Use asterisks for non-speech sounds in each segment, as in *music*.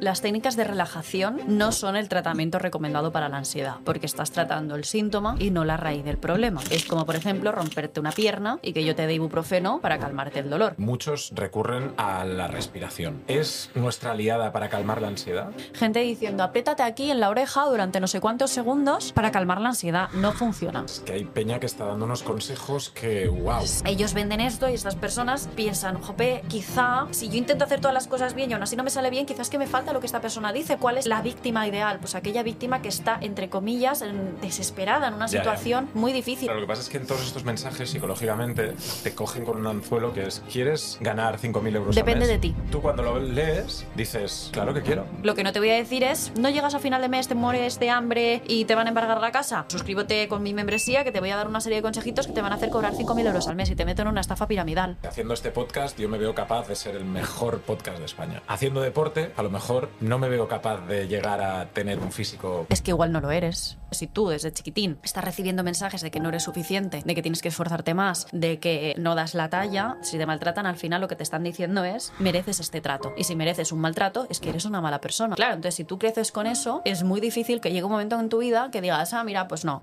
Las técnicas de relajación no son el tratamiento recomendado para la ansiedad, porque estás tratando el síntoma y no la raíz del problema. Es como, por ejemplo, romperte una pierna y que yo te dé ibuprofeno para calmarte el dolor. Muchos recurren a la respiración. ¿Es nuestra aliada para calmar la ansiedad? Gente diciendo, apriétate aquí en la oreja durante no sé cuántos segundos para calmar la ansiedad. No funciona. Es que hay peña que está dando unos consejos que, wow. Ellos venden esto y estas personas piensan, jope, quizá si yo intento hacer todas las cosas bien y aún así no me sale bien, quizás que me falta lo que esta persona dice. ¿Cuál es la víctima ideal? Pues aquella víctima que está, entre comillas, en- desesperada en una Ya, ya. situación muy difícil. Pero lo que pasa es que en todos estos mensajes psicológicamente te cogen con un anzuelo que es ¿quieres ganar 5.000 euros Depende al mes? de ti. Tú cuando lo lees dices, claro que quiero. Lo que no te voy a decir es, no llegas a final de mes, te mueres de hambre y te van a embargar la casa. Suscríbete con mi membresía que te voy a dar una serie de consejitos que te van a hacer cobrar 5.000 euros al mes y te meto en una estafa piramidal. Haciendo este podcast yo me veo capaz de ser el mejor podcast de España. Haciendo deporte a lo mejor no me veo capaz de llegar a tener un físico... Es que igual no lo eres. Si tú desde chiquitín estás recibiendo mensajes de que no eres suficiente, de que tienes que esforzarte más, de que no das la talla, si te maltratan al final lo que te están diciendo es mereces este trato. Y si mereces un maltrato es que eres una mala persona. Claro, entonces si tú creces con eso, es muy difícil que llegue un momento en tu vida que digas, ah, mira, pues no.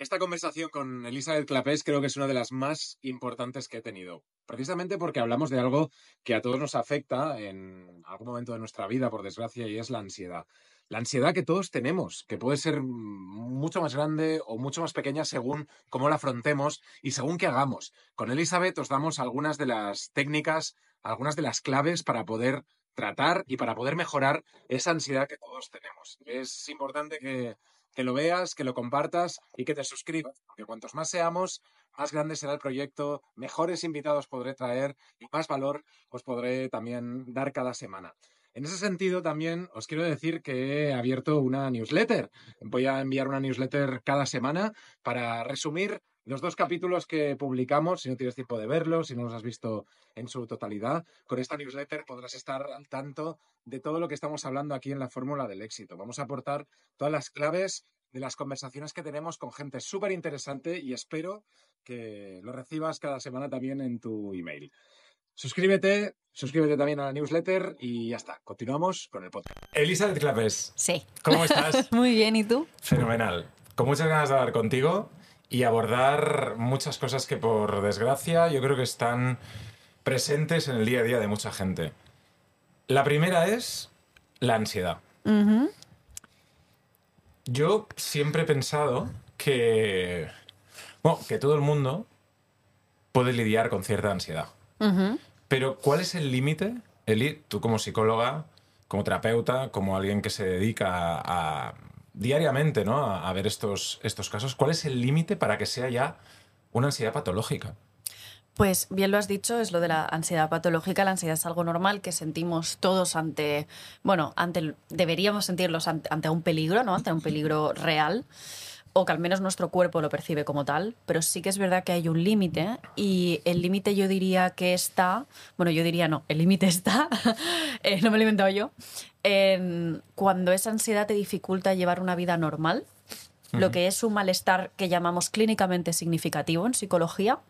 Esta conversación con Elizabeth Clapés creo que es una de las más importantes que he tenido, precisamente porque hablamos de algo que a todos nos afecta en algún momento de nuestra vida, por desgracia, y es la ansiedad. La ansiedad que todos tenemos, que puede ser mucho más grande o mucho más pequeña según cómo la afrontemos y según qué hagamos. Con Elizabeth os damos algunas de las técnicas, algunas de las claves para poder tratar y para poder mejorar esa ansiedad que todos tenemos. Es importante que, que lo veas, que lo compartas y que te suscribas, porque cuantos más seamos, más grande será el proyecto, mejores invitados podré traer y más valor os podré también dar cada semana. En ese sentido, también os quiero decir que he abierto una newsletter. Voy a enviar una newsletter cada semana para resumir los dos capítulos que publicamos, si no tienes tiempo de verlos, si no los has visto en su totalidad. Con esta newsletter podrás estar al tanto de todo lo que estamos hablando aquí en la fórmula del éxito. Vamos a aportar todas las claves de las conversaciones que tenemos con gente súper interesante y espero que lo recibas cada semana también en tu email. Suscríbete, suscríbete también a la newsletter y ya está. Continuamos con el podcast. Elizabeth Clapés, Sí. ¿cómo estás? *laughs* Muy bien, ¿y tú? Fenomenal. Con muchas ganas de hablar contigo y abordar muchas cosas que por desgracia yo creo que están presentes en el día a día de mucha gente. La primera es la ansiedad. Yo siempre he pensado que, bueno, que todo el mundo puede lidiar con cierta ansiedad. Pero ¿cuál es el límite, Eli, tú como psicóloga, como terapeuta, como alguien que se dedica a, a- diariamente ¿no? a, a ver estos, estos casos, cuál es el límite para que sea ya una ansiedad patológica? Pues bien lo has dicho, es lo de la ansiedad patológica. La ansiedad es algo normal que sentimos todos ante, bueno, ante, deberíamos sentirlos ante, ante un peligro, ¿no? Ante un peligro real, o que al menos nuestro cuerpo lo percibe como tal. Pero sí que es verdad que hay un límite y el límite yo diría que está, bueno, yo diría no, el límite está, *laughs* eh, no me lo he inventado yo, en cuando esa ansiedad te dificulta llevar una vida normal, lo que es un malestar que llamamos clínicamente significativo en psicología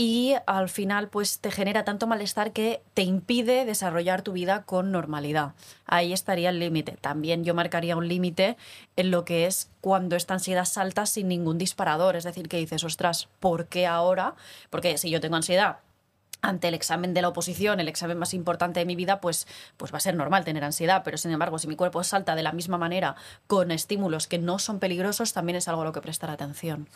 y al final pues te genera tanto malestar que te impide desarrollar tu vida con normalidad. Ahí estaría el límite. También yo marcaría un límite en lo que es cuando esta ansiedad salta sin ningún disparador, es decir, que dices, ostras, ¿por qué ahora? Porque si yo tengo ansiedad ante el examen de la oposición, el examen más importante de mi vida, pues, pues va a ser normal tener ansiedad, pero sin embargo, si mi cuerpo salta de la misma manera con estímulos que no son peligrosos, también es algo a lo que prestar atención.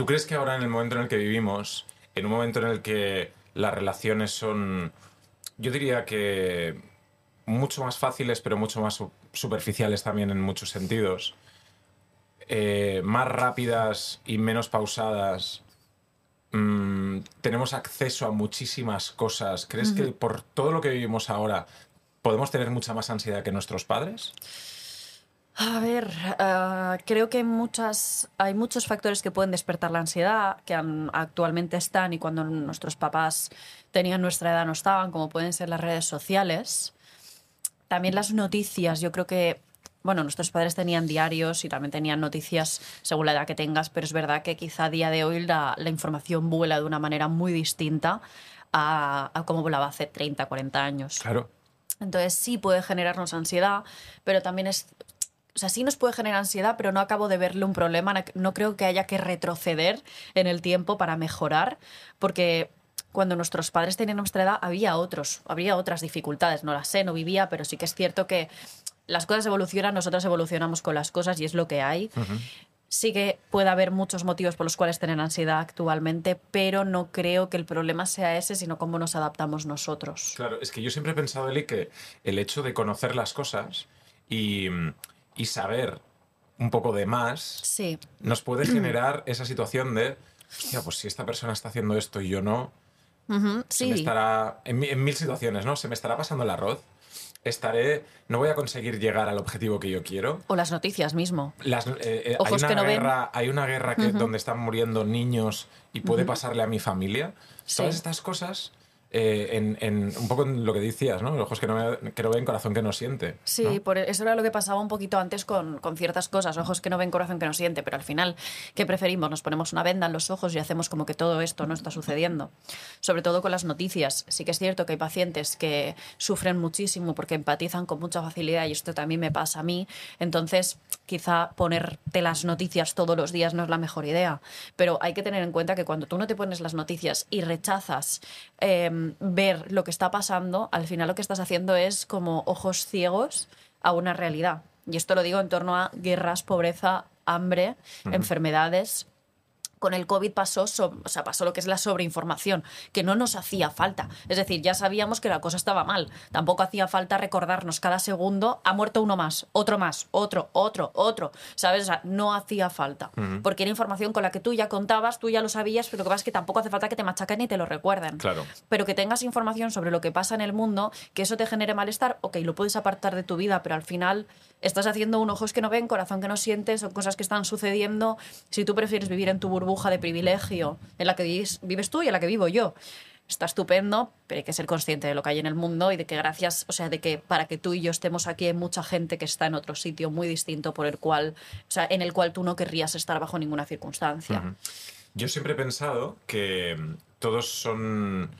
¿Tú crees que ahora en el momento en el que vivimos, en un momento en el que las relaciones son, yo diría que mucho más fáciles, pero mucho más su- superficiales también en muchos sentidos, eh, más rápidas y menos pausadas, mm, tenemos acceso a muchísimas cosas. ¿Crees que por todo lo que vivimos ahora podemos tener mucha más ansiedad que nuestros padres? A ver, ah, creo que hay, muchas, hay muchos factores que pueden despertar la ansiedad, que actualmente están y cuando nuestros papás tenían nuestra edad no estaban, como pueden ser las redes sociales. También las noticias, yo creo que, bueno, nuestros padres tenían diarios y también tenían noticias según la edad que tengas, pero es verdad que quizá a día de hoy la, la información vuela de una manera muy distinta a, a cómo volaba hace 30, 40 años. Claro. Entonces sí puede generarnos ansiedad, pero también es... O sea, sí nos puede generar ansiedad, pero no acabo de verle un problema. No- creo que haya que retroceder en el tiempo para mejorar, porque cuando nuestros padres tenían nuestra edad había otros, habría otras dificultades. No las sé, no vivía, pero sí que es cierto que las cosas evolucionan, nosotros evolucionamos con las cosas y es lo que hay. Sí que puede haber muchos motivos por los cuales tener ansiedad actualmente, pero no creo que el problema sea ese, sino cómo nos adaptamos nosotros. Claro, es que yo siempre he pensado, Eli, que el hecho de conocer las cosas y, y saber un poco de más Sí, nos puede generar esa situación de, hostia, pues si esta persona está haciendo esto y yo no, Ujú, se me estará, en, mi- en mil situaciones, ¿no? Se me estará pasando el arroz, estaré, no voy a conseguir llegar al objetivo que yo quiero. O las noticias mismo. Las, eh, eh, hay, una que no ven. guerra, hay una guerra que, donde están muriendo niños y puede pasarle a mi familia. Sí. Todas estas cosas, eh, en, en- un poco en lo que decías, ¿no? Ojos que no, que no ven, corazón que no siente. Sí, ¿no? por eso era lo que pasaba un poquito antes con, con ciertas cosas. Ojos que no ven, corazón que no siente. Pero al final, ¿qué preferimos? Nos ponemos una venda en los ojos y hacemos como que todo esto no está sucediendo. Sobre todo con las noticias. Sí que es cierto que hay pacientes que sufren muchísimo porque empatizan con mucha facilidad y esto también me pasa a mí. Entonces, quizá ponerte las noticias todos los días no es la mejor idea. Pero hay que tener en cuenta que cuando tú no te pones las noticias y rechazas eh, ver lo que está pasando, al final lo que estás haciendo es como ojos ciegos a una realidad. Y esto lo digo en torno a guerras, pobreza, hambre, enfermedades. Con el COVID pasó, so- o sea, pasó lo que es la sobreinformación, que no nos hacía falta. Es decir, ya sabíamos que la cosa estaba mal. Tampoco hacía falta recordarnos cada segundo, ha muerto uno más, otro más, otro, otro, otro. ¿Sabes? O sea, no hacía falta. Porque era información con la que tú ya contabas, tú ya lo sabías, pero lo que pasa es que tampoco hace falta que te machaquen ni te lo recuerden Claro. pero que tengas información sobre lo que pasa en el mundo, que eso te genere malestar, ok, lo puedes apartar de tu vida, pero al final estás haciendo un ojos que no ven, corazón que no sientes, son cosas que están sucediendo. Si tú prefieres vivir en tu burbuja de privilegio, en la que vives, vives tú y en la que vivo yo, está estupendo, pero hay que ser consciente de lo que hay en el mundo y de que gracias, o sea, de que para que tú y yo estemos aquí hay mucha gente que está en otro sitio muy distinto por el cual, o sea, en el cual tú no querrías estar bajo ninguna circunstancia. Yo siempre he pensado que mm, todos son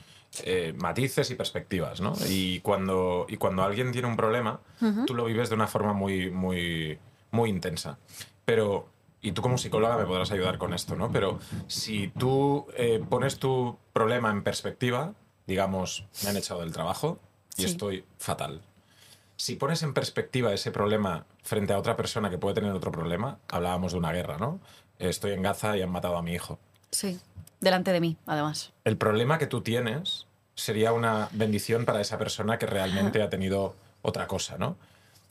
eh, matices y perspectivas, ¿no? Y cuando, y cuando alguien tiene un problema, tú lo vives de una forma muy, muy, muy intensa. Pero, y tú como psicóloga me podrás ayudar con esto, ¿no? Pero si tú eh, pones tu problema en perspectiva, digamos, me han echado del trabajo y Sí. estoy fatal. Si pones en perspectiva ese problema frente a otra persona que puede tener otro problema, hablábamos de una guerra, ¿no? Estoy en Gaza y han matado a mi hijo. Sí, delante de mí, además. El problema que tú tienes sería una bendición para esa persona que realmente ha tenido otra cosa, ¿no?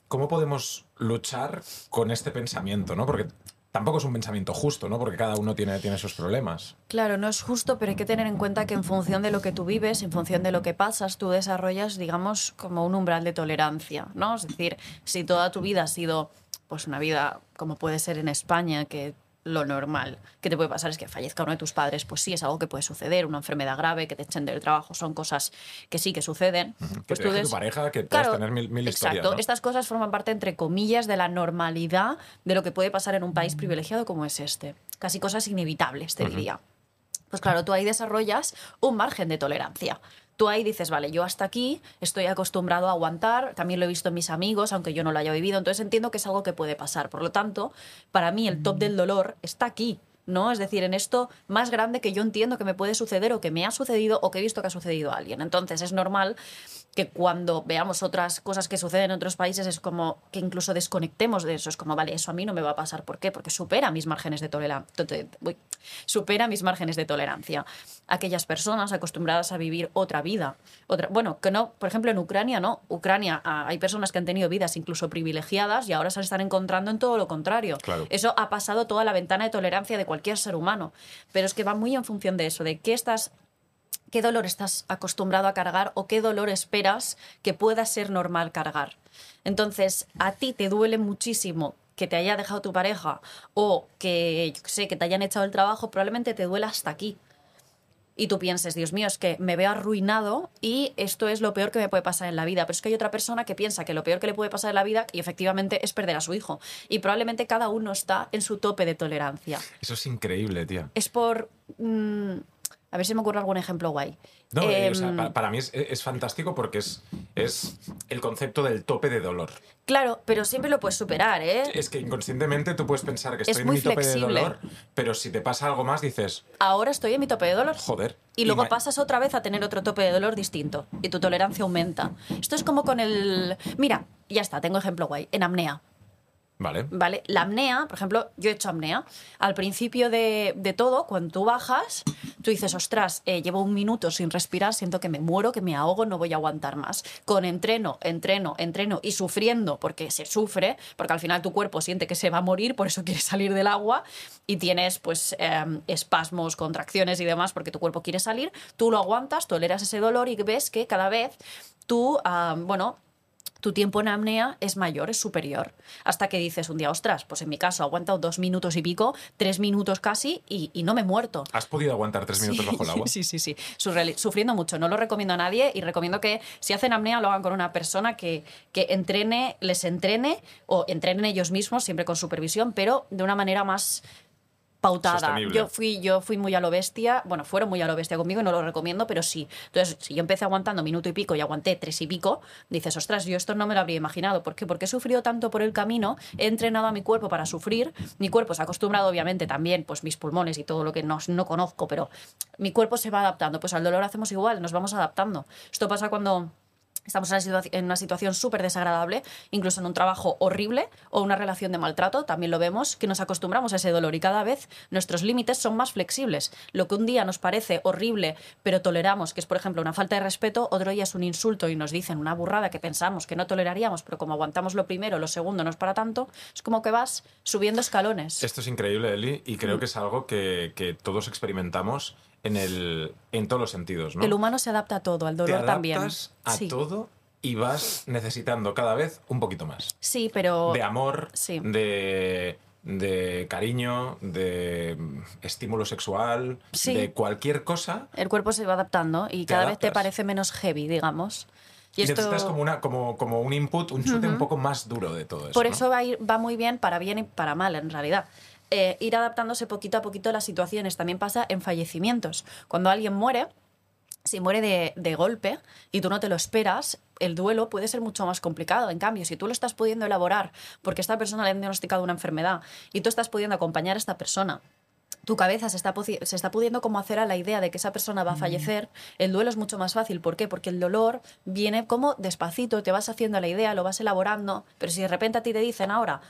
¿Cómo podemos luchar con este pensamiento, ¿no? Porque tampoco es un pensamiento justo, ¿no? Porque cada uno tiene, tiene sus problemas. Claro, no es justo, pero hay que tener en cuenta que en función de lo que tú vives, en función de lo que pasas, tú desarrollas, digamos, como un umbral de tolerancia, ¿no? Es decir, si toda tu vida ha sido, pues, una vida como puede ser en España, que lo normal que te puede pasar es que fallezca uno de tus padres, pues sí, es algo que puede suceder, una enfermedad grave, que te echen del trabajo, son cosas que sí que suceden. Pues tú des- tu pareja, que puedas tener mil, mil exacto. historias, ¿no? Estas cosas forman parte, entre comillas, de la normalidad de lo que puede pasar en un país privilegiado como es este. Casi cosas inevitables, te diría. Pues claro, tú ahí desarrollas un margen de tolerancia. Tú ahí dices, vale, yo hasta aquí estoy acostumbrado a aguantar, también lo he visto en mis amigos, aunque yo no lo haya vivido, entonces entiendo que es algo que puede pasar. Por lo tanto, para mí el top del dolor está aquí, ¿no? Es decir, en esto más grande que yo entiendo que me puede suceder o que me ha sucedido o que he visto que ha sucedido a alguien. Entonces es normal que cuando veamos otras cosas que suceden en otros países es como que incluso desconectemos de eso. Es como, vale, eso a mí no me va a pasar. ¿Por qué? Porque supera mis márgenes de tolerancia. Supera mis márgenes de tolerancia. Aquellas personas acostumbradas a vivir otra vida. Otra, bueno, que no, por ejemplo, en Ucrania no. Ucrania ah, hay personas que han tenido vidas incluso privilegiadas y ahora se están encontrando en todo lo contrario. Claro. Eso ha pasado toda la ventana de tolerancia de cualquier ser humano. Pero es que va muy en función de eso, de qué estás qué dolor estás acostumbrado a cargar o qué dolor esperas que pueda ser normal cargar. Entonces, a ti te duele muchísimo que te haya dejado tu pareja o que, yo sé, que te hayan echado el trabajo, probablemente te duela hasta aquí. Y tú pienses, Dios mío, es que me veo arruinado y esto es lo peor que me puede pasar en la vida. Pero es que hay otra persona que piensa que lo peor que le puede pasar en la vida, y efectivamente, es perder a su hijo. Y probablemente cada uno está en su tope de tolerancia Eso es increíble, tía. es por mm, A ver si me ocurre algún ejemplo guay. No, eh, o sea, Em, para, para mí es, es fantástico porque es, es el concepto del tope de dolor. Claro, pero siempre lo puedes superar, ¿eh? Es que inconscientemente tú puedes pensar que Es estoy en muy mi tope flexible. de dolor, pero si te pasa algo más dices, Ahora estoy en mi tope de dolor. joder. Y luego pasas otra vez a tener otro tope de dolor distinto. Y tu tolerancia aumenta. Esto es como con el... Mira, ya está, tengo ejemplo guay. En apnea. Vale. La apnea, por ejemplo, yo he hecho apnea. Al principio de, de todo, cuando tú bajas, tú dices, ostras, eh, llevo un minuto sin respirar, siento que me muero, que me ahogo, no voy a aguantar más. Con entreno, entreno, entreno y sufriendo, porque se sufre, porque al final tu cuerpo siente que se va a morir, por eso quiere salir del agua y tienes pues eh, espasmos, contracciones y demás, porque tu cuerpo quiere salir, tú lo aguantas, toleras ese dolor y ves que cada vez tú, ah, bueno, tu tiempo en apnea es mayor, es superior. Hasta que dices un día, ostras, pues en mi caso he aguantado dos minutos y pico, tres minutos casi, y, y no me he muerto. ¿Has podido aguantar tres minutos bajo el agua? *laughs* Sí, sí, sí. Sufriendo mucho. No lo recomiendo a nadie y recomiendo que si hacen apnea lo hagan con una persona que, que entrene, les entrene o entrenen ellos mismos, siempre con supervisión, pero de una manera más pautada. Sostenible. Yo fui, yo fui muy a lo bestia, bueno, fueron muy a lo bestia conmigo y no lo recomiendo, pero sí. Entonces, si yo empecé aguantando minuto y pico y aguanté tres y pico, dices, ostras, yo esto no me lo habría imaginado. ¿Por qué? Porque he sufrido tanto por el camino, he entrenado a mi cuerpo para sufrir, mi cuerpo se ha acostumbrado, obviamente, también, pues mis pulmones y todo lo que no, no conozco, pero mi cuerpo se va adaptando. Pues al dolor hacemos igual, nos vamos adaptando. Esto pasa cuando estamos en una, situación súper desagradable, incluso en un trabajo horrible o una relación de maltrato, también lo vemos, que nos acostumbramos a ese dolor y cada vez nuestros límites son más flexibles. Lo que un día nos parece horrible, pero toleramos, que es por ejemplo una falta de respeto, otro día es un insulto y nos dicen una burrada que pensamos que no toleraríamos, pero como aguantamos lo primero, lo segundo no es para tanto, es como que vas subiendo escalones. Esto es increíble, Eli, y Mm. creo que es algo que, que todos experimentamos en, el, en todos los sentidos. ¿no? El humano se adapta a todo, al Te dolor también. adaptas a sí. todo y vas necesitando cada vez un poquito más. sí, pero De amor, sí. de, de cariño, de estímulo sexual, Sí. de cualquier cosa. el cuerpo se va adaptando y cada vez te parece menos heavy, digamos. Y Y esto, necesitas como, una, como, como un input, un chute un poco más duro de todo eso. por ¿no? eso va, a ir, va muy bien para bien y para mal, en realidad. Eh, ir adaptándose poquito a poquito a las situaciones. También pasa en fallecimientos. Cuando alguien muere, si muere de, de golpe y tú no te lo esperas, el duelo puede ser mucho más complicado. En cambio, si tú lo estás pudiendo elaborar porque esta persona le han diagnosticado una enfermedad y tú estás pudiendo acompañar a esta persona tu cabeza se está, se está pudiendo como hacer a la idea de que esa persona va a fallecer, el duelo es mucho más fácil. ¿Por qué? Porque el dolor viene como despacito, te vas haciendo la idea, lo vas elaborando, pero si de repente a ti te dicen ahora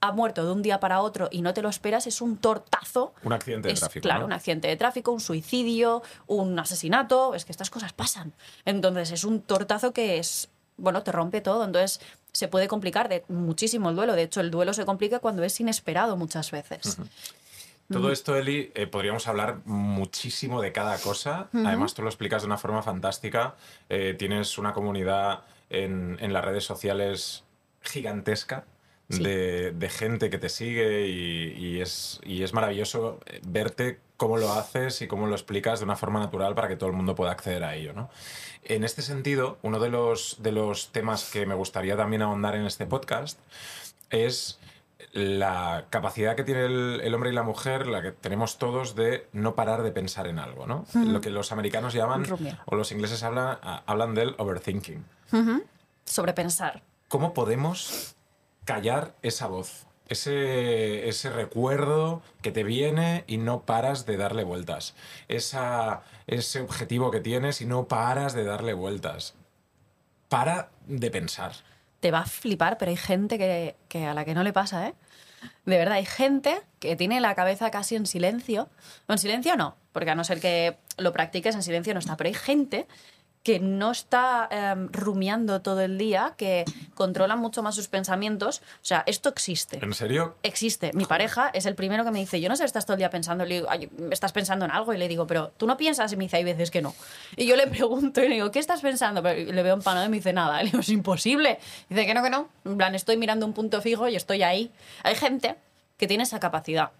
ha muerto de un día para otro y no te lo esperas, es un tortazo. Un accidente de Es, tráfico. Claro, ¿no? un accidente de tráfico, un suicidio, un asesinato, es que estas cosas pasan. Entonces es un tortazo que es, bueno, te rompe todo. Entonces se puede complicar de muchísimo el duelo. De hecho, el duelo se complica cuando es inesperado muchas veces. Todo esto, Eli, eh, podríamos hablar muchísimo de cada cosa. Además, tú lo explicas de una forma fantástica. Eh, tienes una comunidad en, en las redes sociales gigantesca Sí. de, de gente que te sigue y, y es, y es maravilloso eh, verte cómo lo haces y cómo lo explicas de una forma natural para que todo el mundo pueda acceder a ello. ¿no? En este sentido, uno de los, de los temas que me gustaría también ahondar en este podcast es la capacidad que tiene el, el hombre y la mujer, la que tenemos todos de no parar de pensar en algo, ¿no? Lo que los americanos llaman, o los ingleses hablan, hablan del overthinking. Sobrepensar. ¿Cómo podemos callar esa voz? Ese, ese recuerdo que te viene y no paras de darle vueltas. Esa, ese objetivo que tienes y no paras de darle vueltas. Para de pensar. te va a flipar, pero hay gente que, que a la que no le pasa, ¿eh? De verdad, hay gente que tiene la cabeza casi en silencio. En silencio no, porque a no ser que lo practiques en silencio no está, pero hay gente que no está em, rumiando todo el día, que controla mucho más sus pensamientos. O sea, esto existe. ¿En serio? Existe. Mi pareja es el primero que me dice, yo no sé, estás todo el día pensando, le digo, "Ay, estás pensando en algo y le digo, pero tú no piensas y me dice, hay veces que no. Y yo le pregunto y le digo, ¿qué estás pensando? Pero le veo empanado y me dice, nada. *laughs* Le digo, es imposible. Dice que no, que no. En plan, estoy mirando un punto fijo y estoy ahí. Hay gente que tiene esa capacidad.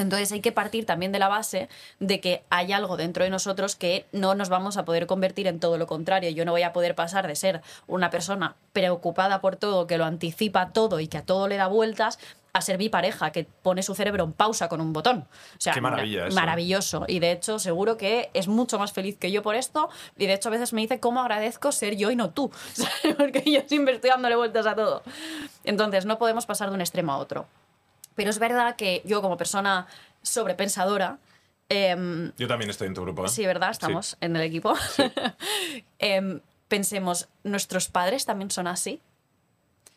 Entonces hay que partir también de la base de que hay algo dentro de nosotros que no nos vamos a poder convertir en todo lo contrario. Yo no voy a poder pasar de ser una persona preocupada por todo, que lo anticipa todo y que a todo le da vueltas, a ser mi pareja, que pone su cerebro en pausa con un botón. O sea, Qué maravilla eso. maravilloso. Y de hecho, seguro que es mucho más feliz que yo por esto. Y de hecho, a veces me dice cómo agradezco ser yo y no tú. *laughs* Porque yo siempre estoy dándole vueltas a todo. Entonces, no podemos pasar de un extremo a otro. Pero es verdad que yo, como persona sobrepensadora, em, Yo también estoy en tu grupo. ¿eh? Sí, ¿verdad? Estamos en el equipo. *laughs* Em, pensemos, ¿nuestros padres también son así?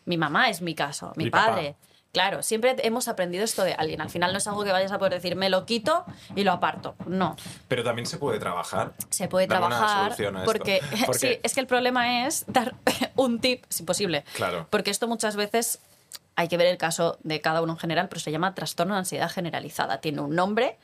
Mi mamá es mi caso, mi, Mi papá. padre. Claro, siempre hemos aprendido esto de alguien. Al final no es algo que vayas a poder decir, me lo quito y lo aparto. No, Pero también se puede trabajar. se puede trabajar a esto. Porque- *laughs* sí, es que el problema es dar *laughs* un tip, si posible. Claro. Porque esto muchas veces hay que ver el caso de cada uno en general, pero se llama trastorno de ansiedad generalizada. Tiene un nombre,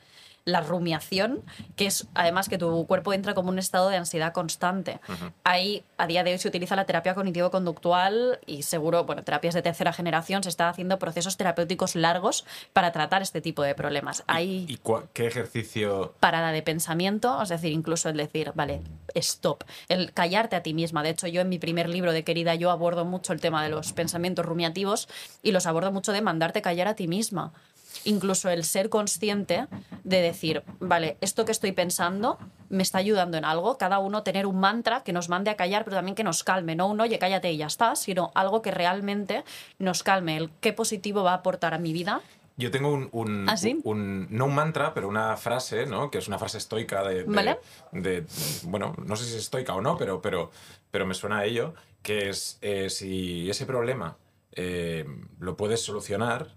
la rumiación, que es además que tu cuerpo entra como un estado de ansiedad constante. Ahí, a día de hoy, se utiliza la terapia cognitivo-conductual y seguro, bueno, terapias de tercera generación, se está haciendo procesos terapéuticos largos para tratar este tipo de problemas. ¿Y cua- qué ejercicio parada de pensamiento, es decir, incluso el decir, vale, stop, el callarte a ti misma. De hecho, yo en mi primer libro de Querida yo abordo mucho el tema de los pensamientos rumiativos y los abordo mucho de mandarte callar a ti misma. Incluso el ser consciente de decir, vale, esto que estoy pensando me está ayudando en algo. Cada uno tener un mantra que nos mande a callar, pero también que nos calme. No un oye, cállate y ya está, sino algo que realmente nos calme. El qué positivo va a aportar a mi vida. Yo tengo un, un- ¿Ah, sí? un- no un mantra, pero una frase, ¿no? Que es una frase estoica de, de- Vale. de- bueno, no sé si es estoica o no, pero, pero, pero me suena a ello, que es eh, si ese problema eh, lo puedes solucionar,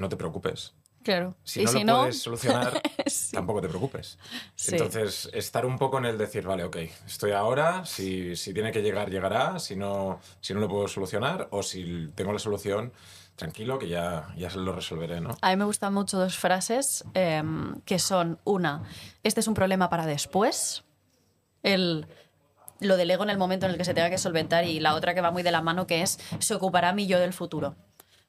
no te preocupes. Claro. Si y no si lo no, puedes solucionar, *laughs* Sí. tampoco te preocupes. Sí. Entonces, estar un poco en el decir, vale, ok, estoy ahora, si, si tiene que llegar, llegará, si no, si no lo puedo solucionar, o si tengo la solución, tranquilo, que ya, ya se lo resolveré, ¿no? A mí me gustan mucho dos frases em, que son una, este es un problema para después, el lo delego en el momento en el que se tenga que solventar y la otra que va muy de la mano que es se ocupará mi yo del futuro.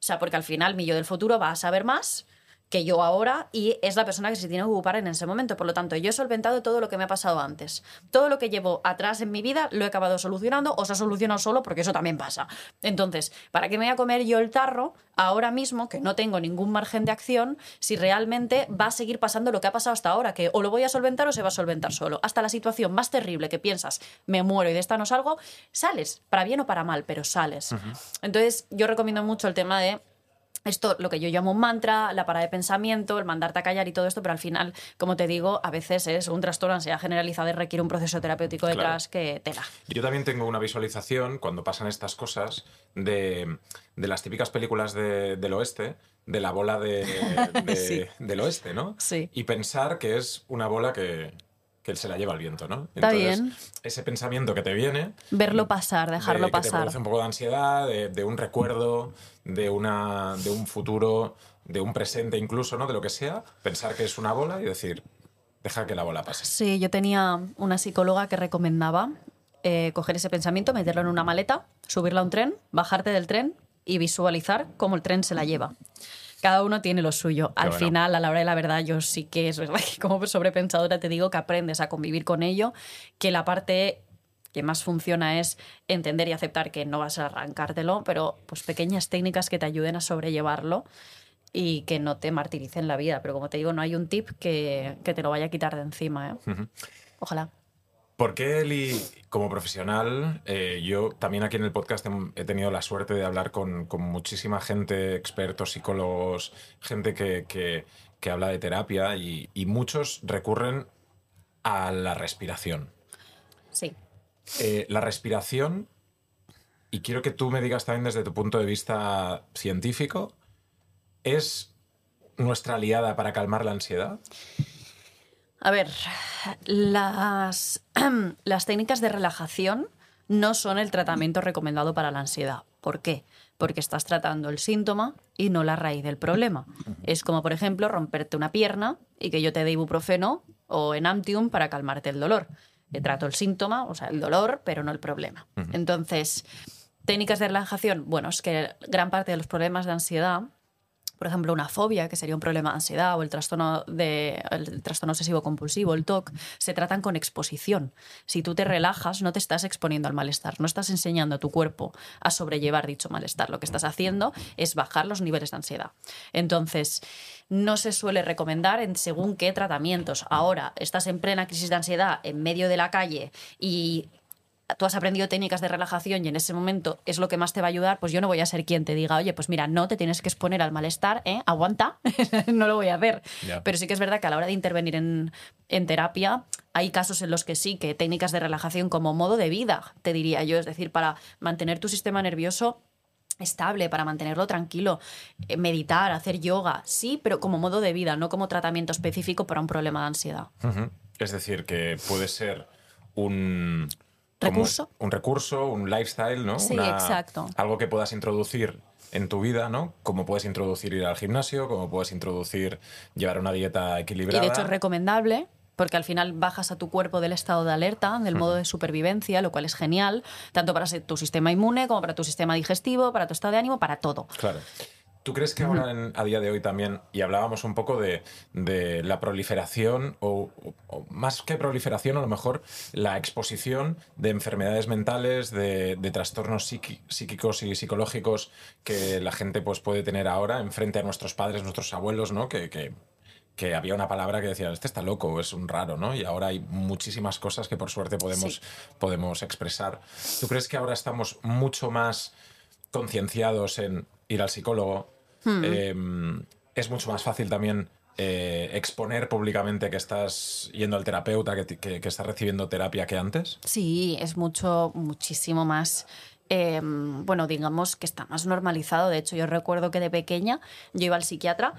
O sea, porque al final mi yo del futuro va a saber más que yo ahora y es la persona que se tiene que ocupar en ese momento. Por lo tanto, yo he solventado todo lo que me ha pasado antes. Todo lo que llevo atrás en mi vida lo he acabado solucionando o se ha solucionado solo porque eso también pasa. Entonces, ¿para qué me voy a comer yo el tarro ahora mismo que no tengo ningún margen de acción si realmente va a seguir pasando lo que ha pasado hasta ahora? Que o lo voy a solventar o se va a solventar solo. Hasta la situación más terrible que piensas, me muero y de esta no salgo, sales, para bien o para mal, pero sales. Entonces, yo recomiendo mucho el tema de esto, lo que yo llamo un mantra, la parada de pensamiento, el mandarte a callar y todo esto, pero al final, como te digo, a veces es un trastorno de ansiedad generalizada y requiere un proceso terapéutico Claro. detrás que tela. Yo también tengo una visualización cuando pasan estas cosas de, de las típicas películas de- del oeste, de la bola de, *laughs* de- Sí. del oeste, ¿no? Sí. Y pensar que es una bola que, que se la lleva el viento, ¿no? Está bien. Ese pensamiento que te viene, Verlo pasar, dejarlo de- que te pasar. produce un poco de ansiedad, de, de un recuerdo, de, una, de un futuro, de un presente incluso, ¿no? De lo que sea, pensar que es una bola y decir, deja que la bola pase. Sí, yo tenía una psicóloga que recomendaba eh, coger ese pensamiento, meterlo en una maleta, subirlo a un tren, bajarte del tren y visualizar cómo el tren se la lleva. Cada uno tiene lo suyo. Al bueno. final, a la hora de la verdad, yo sí que es verdad que como sobrepensadora te digo que aprendes a convivir con ello, que la parte que más funciona es entender y aceptar que no vas a arrancártelo, pero pues pequeñas técnicas que te ayuden a sobrellevarlo y que no te martiricen la vida. Pero como te digo, no hay un tip que, que te lo vaya a quitar de encima. ¿eh? Ojalá. ¿Por qué Eli, como profesional, eh, yo también aquí en el podcast he tenido la suerte de hablar con, con muchísima gente, expertos, psicólogos, gente que, que- que habla de terapia y, y muchos recurren a la respiración. Sí. Eh, la respiración, y quiero que tú me digas también desde tu punto de vista científico, ¿es nuestra aliada para calmar la ansiedad? A ver, las, *clears throat* las técnicas de relajación no son el tratamiento recomendado para la ansiedad. ¿Por qué? Porque estás tratando el síntoma y no la raíz del problema. Es como, por ejemplo, romperte una pierna y que yo te dé ibuprofeno o enantium para calmarte el dolor. Eh, Trato el síntoma, o sea, el dolor, pero no el problema. Entonces, técnicas de relajación, bueno, es que gran parte de los problemas de ansiedad por ejemplo, una fobia, que sería un problema de ansiedad, o el trastorno, de, el trastorno obsesivo compulsivo, el TOC, se tratan con exposición. Si tú te relajas, no te estás exponiendo al malestar, no estás enseñando a tu cuerpo a sobrellevar dicho malestar. Lo que estás haciendo es bajar los niveles de ansiedad. Entonces, no se suele recomendar en según qué tratamientos. Ahora, estás en plena crisis de ansiedad, en medio de la calle, y tú has aprendido técnicas de relajación y en ese momento es lo que más te va a ayudar, pues yo no voy a ser quien te diga, oye, pues mira, no te tienes que exponer al malestar, ¿eh? aguanta, *laughs* no lo voy a hacer. Pero sí que es verdad que a la hora de intervenir en, en terapia, hay casos en los que sí, que técnicas de relajación como modo de vida, te diría yo, es decir, para mantener tu sistema nervioso estable, para mantenerlo tranquilo, eh, meditar, hacer yoga, sí, pero como modo de vida, no como tratamiento específico para un problema de ansiedad. Es decir, que puede ser un Un recurso, un lifestyle, ¿no? Sí, exacto. Algo que puedas introducir en tu vida, ¿no? Como puedes introducir ir al gimnasio, como puedes introducir llevar una dieta Y equilibrada. de hecho es recomendable porque al final bajas a tu cuerpo del estado de alerta, del modo de supervivencia, lo cual es genial, tanto para tu sistema inmune como para tu sistema digestivo, para tu estado de ánimo, para todo. Claro. ¿Tú crees que ahora, en- a día de hoy también, y hablábamos un poco de, de la proliferación, o, más que proliferación, a lo mejor la exposición de enfermedades mentales, de, de trastornos psíquicos y psicológicos que la gente pues, puede tener ahora enfrente a nuestros padres, nuestros abuelos, ¿no? Que, que- que había una palabra que decía, este está loco, es un raro, ¿no? Y ahora hay muchísimas cosas que por suerte podemos, Sí. podemos expresar. ¿Tú crees que ahora estamos mucho más concienciados en ir al psicólogo? Eh, es mucho más fácil también eh, exponer públicamente que estás yendo al terapeuta, que, que- que estás recibiendo terapia que antes. Sí, es mucho, muchísimo más. eh, bueno, digamos que está más normalizado. De hecho, yo recuerdo que de pequeña yo iba al psiquiatra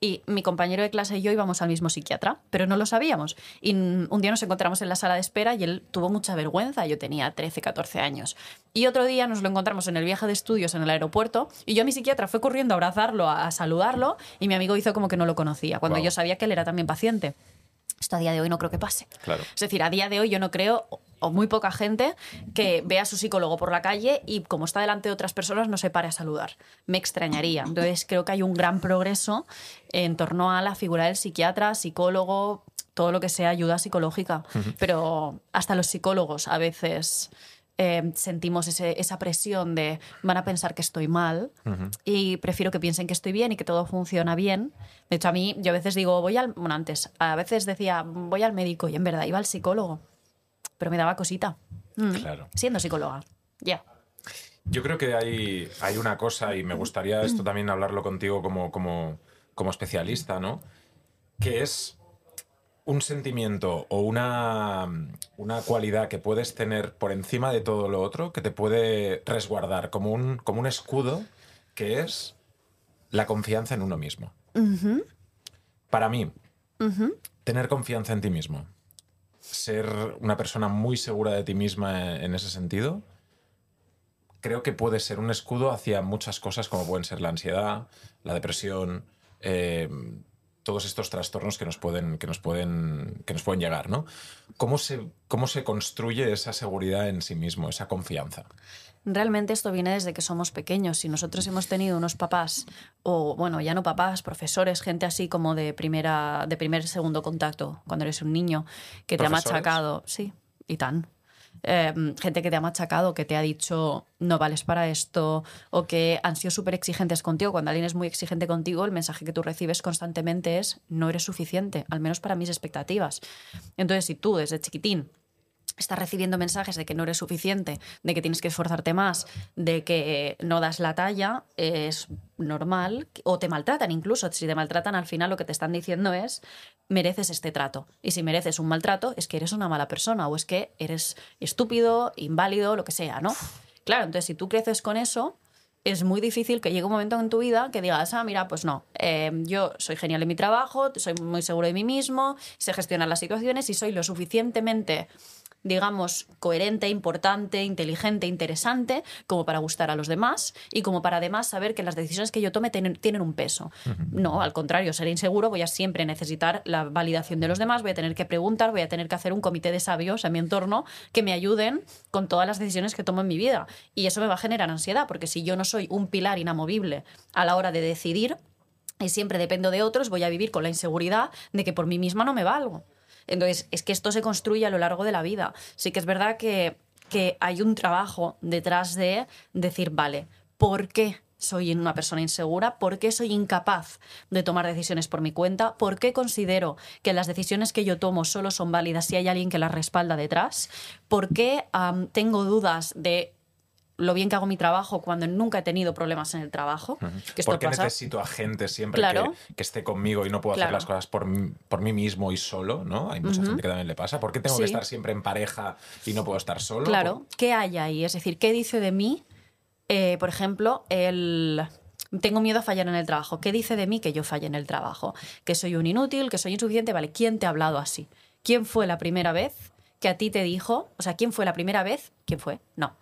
y mi compañero de clase y yo íbamos al mismo psiquiatra, pero no lo sabíamos. Y un día nos encontramos en la sala de espera y él tuvo mucha vergüenza. Yo tenía 13, 14 años. Y otro día nos lo encontramos en el viaje de estudios en el aeropuerto y yo a mi psiquiatra fue corriendo a abrazarlo, a, saludarlo y mi amigo hizo como que no lo conocía, cuando yo sabía que él era también paciente. Esto a día de hoy no creo que pase. Claro. Es decir, a día de hoy yo no creo, o- muy poca gente, que vea a su psicólogo por la calle y como está delante de otras personas no se pare a saludar. Me extrañaría. Entonces creo que hay un gran progreso en torno a la figura del psiquiatra, psicólogo, todo lo que sea ayuda psicológica. Pero hasta los psicólogos a veces... eh, sentimos ese- esa presión de van a pensar que estoy mal y prefiero que piensen que estoy bien y que todo funciona bien. De hecho, a mí, yo a veces digo, voy al. Bueno, antes, a veces decía, voy al médico y en verdad iba al psicólogo. Pero me daba cosita. Mm. Claro. Siendo psicóloga. Ya. Yo creo que hay, hay una cosa, y me gustaría esto también hablarlo contigo como, como, como especialista, ¿no? Que es un sentimiento o una, una cualidad que puedes tener por encima de todo lo otro, que te puede resguardar como un, como un escudo, que es la confianza en uno mismo. Para mí, tener confianza en ti mismo, ser una persona muy segura de ti misma en ese sentido, creo que puede ser un escudo hacia muchas cosas como pueden ser la ansiedad, la depresión, eh, todos estos trastornos que nos pueden, que nos pueden, que nos pueden llegar, ¿no? ¿Cómo se, ¿Cómo se construye esa seguridad en sí mismo, esa confianza? Realmente esto viene desde que somos pequeños. Si nosotros hemos tenido unos papás, o bueno, ya no papás, profesores, gente así como de primera, de primer, segundo contacto, cuando eres un niño, que te ha machacado. Sí, y tan. Eh, gente que te ha machacado, que te ha dicho no vales para esto, o que han sido súper exigentes contigo. Cuando alguien es muy exigente contigo, el mensaje que tú recibes constantemente es no eres suficiente, al menos para mis expectativas. Entonces, si tú desde chiquitín estás recibiendo mensajes de que no eres suficiente, de que tienes que esforzarte más, de que no das la talla, es normal, o te maltratan incluso. Si te maltratan, al final lo que te están diciendo es, mereces este trato. Y si mereces un maltrato, es que eres una mala persona o es que eres estúpido, inválido, lo que sea, ¿no? Claro, entonces si tú creces con eso, es muy difícil que llegue un momento en tu vida que digas, ah, mira, pues no, eh, yo soy genial en mi trabajo, soy muy seguro de mí mismo, sé gestionar las situaciones y soy lo suficientemente digamos, coherente, importante, inteligente, interesante, como para gustar a los demás y como para además saber que las decisiones que yo tome tienen, tienen un peso. No, al contrario, seré inseguro, voy a siempre necesitar la validación de los demás, voy a tener que preguntar, voy a tener que hacer un comité de sabios en mi entorno que me ayuden con todas las decisiones que tomo en mi vida. Y eso me va a generar ansiedad, porque si yo no soy un pilar inamovible a la hora de decidir, y siempre dependo de otros, voy a vivir con la inseguridad de que por mí misma no me valgo. Entonces, es que esto se construye a lo largo de la vida. Sí que es verdad que, que hay un trabajo detrás de decir, vale, ¿por qué soy una persona insegura? ¿Por qué soy incapaz de tomar decisiones por mi cuenta? ¿Por qué considero que las decisiones que yo tomo solo son válidas si hay alguien que las respalda detrás? ¿Por qué tengo dudas de lo bien que hago mi trabajo cuando nunca he tenido problemas en el trabajo? Que esto ¿Por qué pasa. necesito a gente siempre Claro. que, que esté conmigo y no puedo hacer las cosas por, por mí mismo y solo? ¿no? Hay mucha gente que también le pasa. ¿Por qué tengo que estar siempre en pareja y no puedo estar solo? Claro, ¿qué hay ahí? Es decir, ¿qué dice de mí, eh, por ejemplo, el... Tengo miedo a fallar en el trabajo. ¿Qué dice de mí que yo falle en el trabajo? Que soy un inútil, que soy insuficiente. Vale, ¿quién te ha hablado así? ¿Quién fue la primera vez que a ti te dijo? O sea, ¿quién fue la primera vez? ¿Quién fue? No.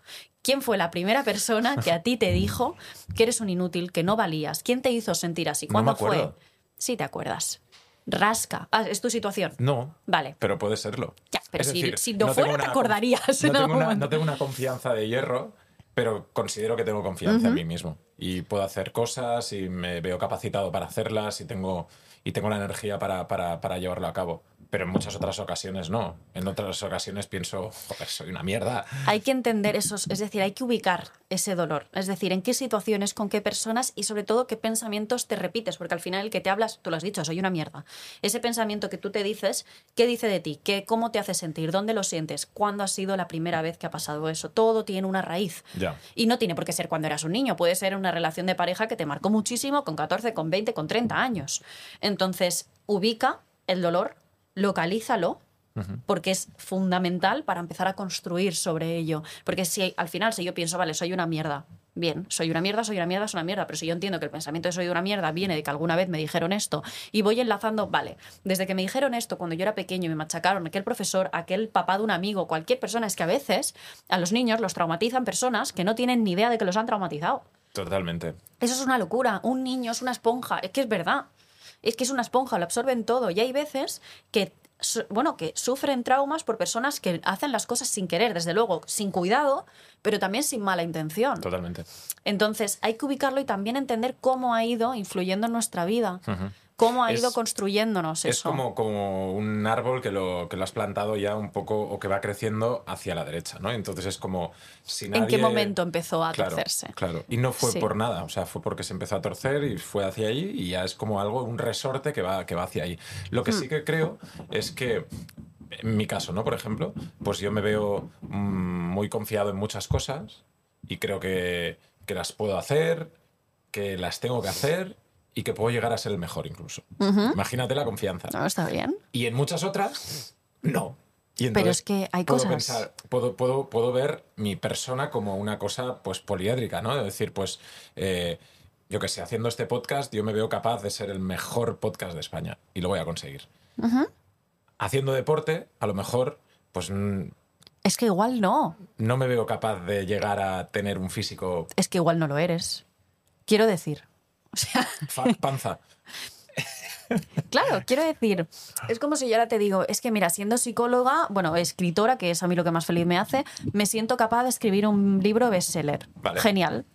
¿Quién fue la primera persona que a ti te dijo que eres un inútil, que no valías? ¿Quién te hizo sentir así? No ¿Cuándo me fue? Sí, te acuerdas. Rasca. Ah, es tu situación. No, Vale. pero puede serlo. Ya, pero Es si- decir, si no fuera, te una conf- acordarías No en tengo, algún una, momento. no tengo una confianza de hierro, pero considero que tengo confianza en mí mismo. Y puedo hacer cosas y me veo capacitado para hacerlas y tengo, y tengo la energía para, para, para llevarlo a cabo. Pero en muchas otras ocasiones no. En otras ocasiones pienso, joder, soy una mierda. Hay que entender esos, es decir, hay que ubicar ese dolor, es decir, en qué situaciones, con qué personas y sobre todo qué pensamientos te repites, porque al final el que te hablas, tú lo has dicho, soy una mierda. Ese pensamiento que tú te dices, ¿qué dice de ti? ¿Qué, ¿Cómo te hace sentir? ¿Dónde lo sientes? ¿Cuándo ha sido la primera vez que ha pasado eso? Todo tiene una raíz. Ya. Y no tiene por qué ser cuando eras un niño, puede ser una relación de pareja que te marcó muchísimo con 14, con 20, con 30 años. Entonces, ubica el dolor, localízalo, porque es fundamental para empezar a construir sobre ello. Porque si al final, si yo pienso, vale, soy una mierda, bien, soy una mierda, soy una mierda, soy una mierda, pero si yo entiendo que el pensamiento de soy una mierda viene de que alguna vez me dijeron esto y voy enlazando, vale, desde que me dijeron esto cuando yo era pequeño y me machacaron, aquel profesor, aquel papá de un amigo, cualquier persona, es que a veces a los niños los traumatizan personas que no tienen ni idea de que los han traumatizado. Totalmente. Eso es una locura. Un niño es una esponja. Es que es verdad. Es que es una esponja, lo absorben todo. Y hay veces que, bueno, que sufren traumas por personas que hacen las cosas sin querer, desde luego, sin cuidado, pero también sin mala intención. Totalmente. Entonces, hay que ubicarlo y también entender cómo ha ido influyendo en nuestra vida. Cómo ha Es- ido construyéndonos Es eso. como, como un árbol que lo, que lo has plantado ya un poco o que va creciendo hacia la derecha, ¿no? Entonces es como si nadie... ¿En qué momento empezó a Claro, torcerse? Claro, y no fue Sí. por nada, o sea, fue porque se empezó a torcer y fue hacia allí y ya es como algo, un resorte que va, que va hacia ahí. Lo que Hmm. sí que creo es que, en mi caso, ¿no? Por ejemplo, pues yo me veo mm, muy confiado en muchas cosas y creo que, que las puedo hacer, que las tengo que hacer y que puedo llegar a ser el mejor incluso. Imagínate la confianza. No, está bien. Y en muchas otras, no. Y Pero es que hay puedo cosas- pensar, puedo, puedo, puedo ver mi persona como una cosa pues poliédrica, ¿no? Es decir, pues, eh, yo que sé, haciendo este podcast, yo me veo capaz de ser el mejor podcast de España y lo voy a conseguir. Haciendo deporte, a lo mejor, pues mm, Es que igual no. no me veo capaz de llegar a tener un físico Es que igual no lo eres. Quiero decir. O sea, panza. *laughs* Claro, quiero decir, es como si yo ahora te digo, es que mira, siendo psicóloga, bueno, escritora, que es a mí lo que más feliz me hace, me siento capaz de escribir un libro bestseller. Vale. Genial.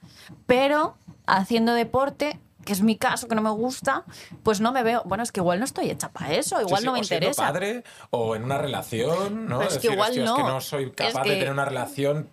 Pero haciendo deporte, que es mi caso, que no me gusta, pues no me veo, bueno, es que igual no estoy hecha para eso, igual Sí, sí, no me o interesa. padre o en una relación, ¿no? Pero es que igual hostia, es que no. no soy capaz Es de tener una relación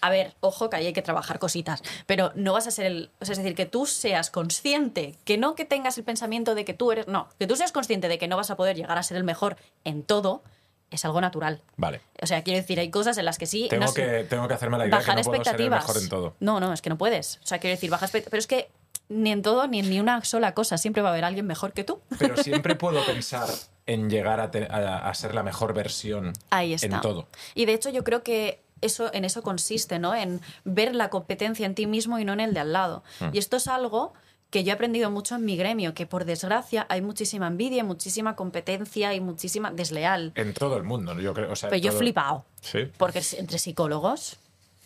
A ver, ojo que ahí hay que trabajar cositas, pero no vas a ser el, o sea, es decir, que tú seas consciente, que no que tengas el pensamiento de que tú eres, no, que tú seas consciente de que no vas a poder llegar a ser el mejor en todo, es algo natural. Vale. O sea, quiero decir, hay cosas en las que sí. Tengo, no que, tengo que hacerme la idea de que bajar no puedo ser el expectativas. mejor en todo. No, no, es que no puedes. O sea, quiero decir, expectativas. Pero es que ni en todo, ni en ni una sola cosa. Siempre va a haber alguien mejor que tú. Pero *laughs* siempre puedo pensar en llegar a, te- a- a ser la mejor versión Ahí está. en todo. Y de hecho, yo creo que eso, en eso consiste, ¿no? En ver la competencia en ti mismo y no en el de al lado. Hmm. Y esto es algo que yo he aprendido mucho en mi gremio, que por desgracia hay muchísima envidia, muchísima competencia y muchísima desleal. En todo el mundo, yo creo. O sea, Pero yo he todo- flipado. Sí. Porque entre psicólogos,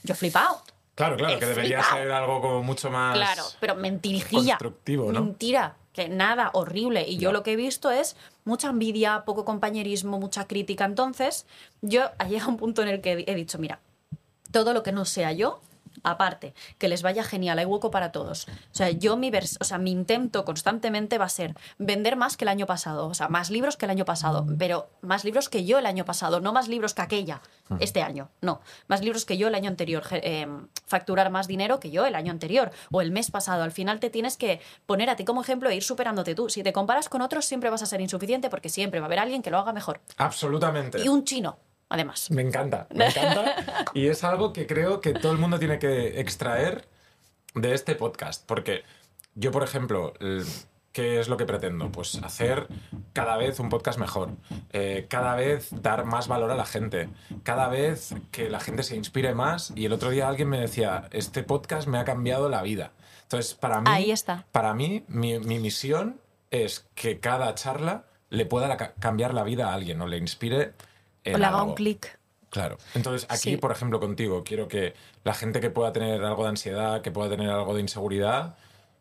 yo he flipado. Claro, claro, He que debería flipado. ser algo como mucho más. Claro, pero mentirijilla. constructivo, ¿no? Mentira, que nada, horrible. Y yo lo que he visto es mucha envidia, poco compañerismo, mucha crítica. Entonces, yo *laughs* ha llegado un punto en el que he dicho, mira, todo lo que no sea yo, aparte, que les vaya genial, hay hueco para todos. O sea, yo mi vers o sea, mi intento constantemente va a ser vender más que el año pasado, o sea, más libros que el año pasado, pero más libros que yo el año pasado, no más libros que aquella este año, no, más libros que yo el año anterior, eh, facturar más dinero que yo el año anterior o el mes pasado. Al final te tienes que poner a ti como ejemplo e ir superándote tú. Si te comparas con otros siempre vas a ser insuficiente porque siempre va a haber alguien que lo haga mejor. Absolutamente. Y un chino, además. Me encanta, me encanta. *laughs* y es algo que creo que todo el mundo tiene que extraer de este podcast. Porque yo, por ejemplo, ¿qué es lo que pretendo? Pues hacer cada vez un podcast mejor. eh, cada vez dar más valor a la gente. Cada vez que la gente se inspire más. Y el otro día alguien me decía, este podcast me ha cambiado la vida. Entonces, para mí, Ahí está. Para mí, mi, mi misión es que cada charla le pueda la- cambiar la vida a alguien o le inspire. O le haga un clic. Claro. Entonces, aquí, Sí. por ejemplo, contigo, quiero que la gente que pueda tener algo de ansiedad, que pueda tener algo de inseguridad,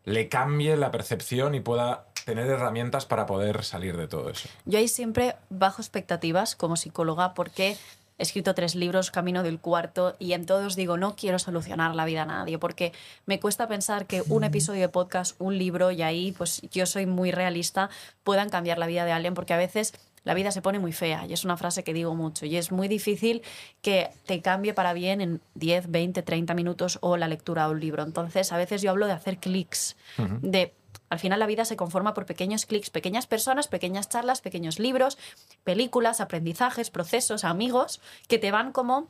le cambie la percepción y pueda tener herramientas para poder salir de todo eso. Yo ahí siempre bajo expectativas como psicóloga porque he escrito tres libros, camino del cuarto, y en todos digo, no quiero solucionar la vida a nadie, porque me cuesta pensar que un episodio de podcast, un libro, y ahí pues yo soy muy realista, puedan cambiar la vida de alguien, porque a veces la vida se pone muy fea, y es una frase que digo mucho, y es muy difícil que te cambie para bien en 10, 20, 30 minutos o la lectura de un libro. Entonces, a veces yo hablo de hacer clics, de al final la vida se conforma por pequeños clics, pequeñas personas, pequeñas charlas, pequeños libros, películas, aprendizajes, procesos, amigos, que te van como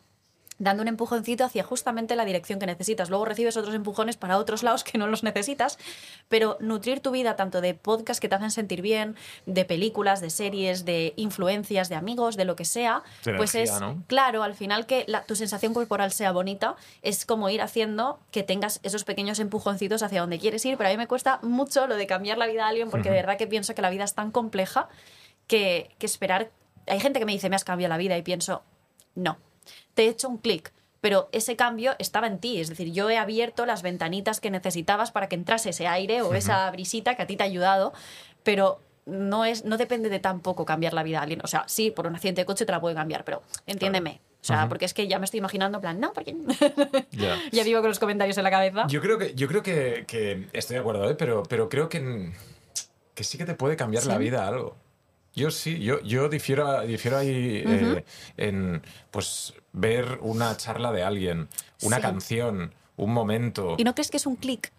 dando un empujoncito hacia justamente la dirección que necesitas. Luego recibes otros empujones para otros lados que no los necesitas, pero nutrir tu vida tanto de podcasts que te hacen sentir bien, de películas, de series, de influencias, de amigos, de lo que sea, De pues energía, es ¿no? claro, al final que la- tu sensación corporal sea bonita, es como ir haciendo que tengas esos pequeños empujoncitos hacia donde quieres ir, pero a mí me cuesta mucho lo de cambiar la vida a alguien porque de verdad que pienso que la vida es tan compleja que, que esperar... Hay gente que me dice, me has cambiado la vida y pienso, no, te he hecho un clic. Pero ese cambio estaba en ti, es decir, yo he abierto las ventanitas que necesitabas para que entrase ese aire o esa brisita que a ti te ha ayudado, pero no, es, no depende de tan poco cambiar la vida a alguien. O sea, sí, por un accidente de coche te la puede cambiar, pero entiéndeme. O sea, porque es que ya me estoy imaginando, en plan, no, porque Ya. *laughs* ya vivo con los comentarios en la cabeza. Yo creo que, yo creo que, que estoy de acuerdo, ¿eh? pero, pero creo que, que sí que te puede cambiar la vida algo. Yo sí, yo, yo difiero, difiero ahí eh, en pues ver una charla de alguien, una Sí. canción, un momento. ¿Y no crees que es un clic?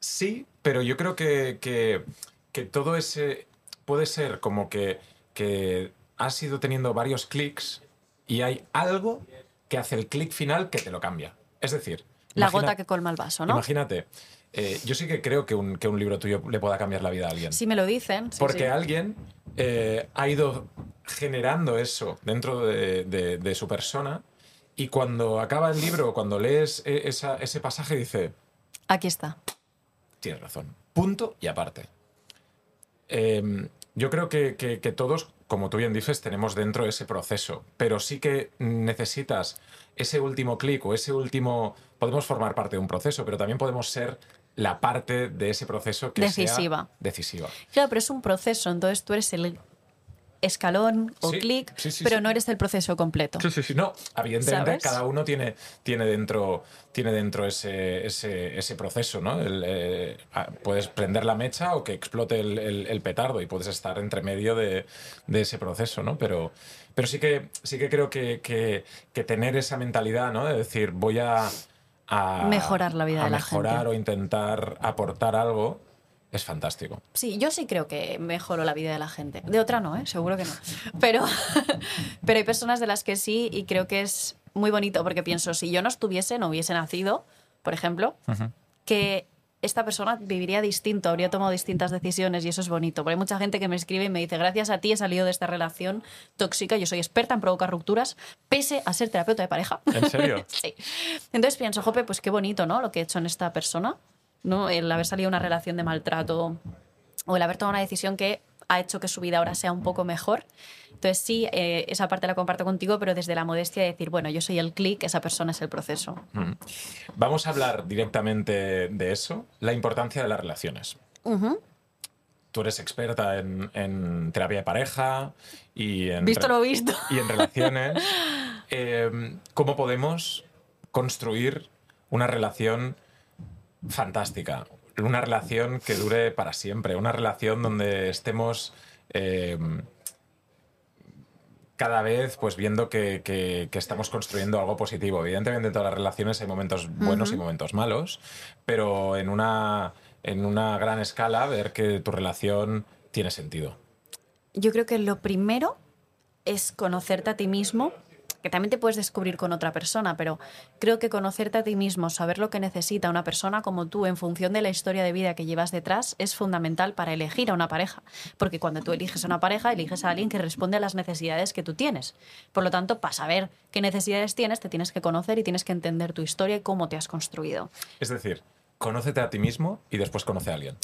Sí, pero yo creo que, que- que todo ese puede ser como que, que has ido teniendo varios clics y hay algo que hace el clic final que te lo cambia. Es decir, La imagina- gota que colma el vaso, ¿no? Imagínate, eh, yo sí que creo que un, que un libro tuyo le pueda cambiar la vida a alguien. Si me lo dicen. sí, porque sí. alguien eh, ha ido generando eso dentro de, de- de su persona y cuando acaba el libro, cuando lees eh, esa- ese pasaje, dice, Aquí está. tienes razón. Punto y aparte. Eh, yo creo que, que- que todos, como tú bien dices, tenemos dentro ese proceso, pero sí que necesitas ese último clic o ese último... Podemos formar parte de un proceso, pero también podemos ser la parte de ese proceso que Decisiva. sea decisiva. Claro, pero es un proceso, entonces tú eres el escalón o Sí, clic, sí, sí, pero sí. no eres el proceso completo. Sí, sí, sí. No, evidentemente ¿Sabes? cada uno tiene, tiene dentro, tiene dentro ese, ese, ese proceso, ¿no? El, eh, puedes prender la mecha o que explote el, el- el petardo y puedes estar entre medio de, de ese proceso, ¿no? Pero, pero sí que sí que creo que, que- que tener esa mentalidad, ¿no? De decir, voy a, a- Mejorar la vida a de la mejorar gente. o intentar aportar algo, es fantástico. Sí, yo sí creo que mejoro la vida de la gente. De otra no, ¿eh? seguro que no. Pero, *laughs* pero hay personas de las que sí y creo que es muy bonito porque pienso, si yo no estuviese, no hubiese nacido, por ejemplo, que esta persona viviría distinto, habría tomado distintas decisiones y eso es bonito. Porque hay mucha gente que me escribe y me dice, gracias a ti he salido de esta relación tóxica, yo soy experta en provocar rupturas, pese a ser terapeuta de pareja. ¿En serio? *laughs* Sí. Entonces pienso, Jope, pues qué bonito, ¿no? Lo que he hecho en esta persona, ¿no? El haber salido de una relación de maltrato o el haber tomado una decisión que ha hecho que su vida ahora sea un poco mejor. Entonces sí, eh, esa parte la comparto contigo, pero desde la modestia de decir, bueno, yo soy el clic, esa persona es el proceso. Mm. Vamos a hablar directamente de eso, la importancia de las relaciones. Tú eres experta en, terapia de pareja y en... Visto lo visto. Y en relaciones. *laughs* Em, ¿Cómo podemos construir una relación fantástica? Una relación que dure para siempre, una relación donde estemos... Em, cada vez pues viendo que, estamos construyendo algo positivo. Evidentemente en todas las relaciones hay momentos buenos y momentos malos, pero en una, en una gran escala ver que tu relación tiene sentido. Yo creo que lo primero es conocerte a ti mismo que también te puedes descubrir con otra persona, pero creo que conocerte a ti mismo, saber lo que necesita una persona como tú en función de la historia de vida que llevas detrás es fundamental para elegir a una pareja, porque cuando tú eliges a una pareja, eliges a alguien que responde a las necesidades que tú tienes. Por lo tanto, para saber qué necesidades tienes, te tienes que conocer y tienes que entender tu historia y cómo te has construido. Es decir, conócete a ti mismo y después conoce a alguien.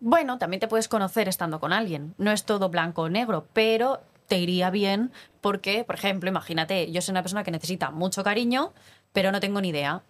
Bueno, también te puedes conocer estando con alguien. No es todo blanco o negro, pero te iría bien porque, por ejemplo, imagínate, yo soy una persona que necesita mucho cariño, pero no tengo ni idea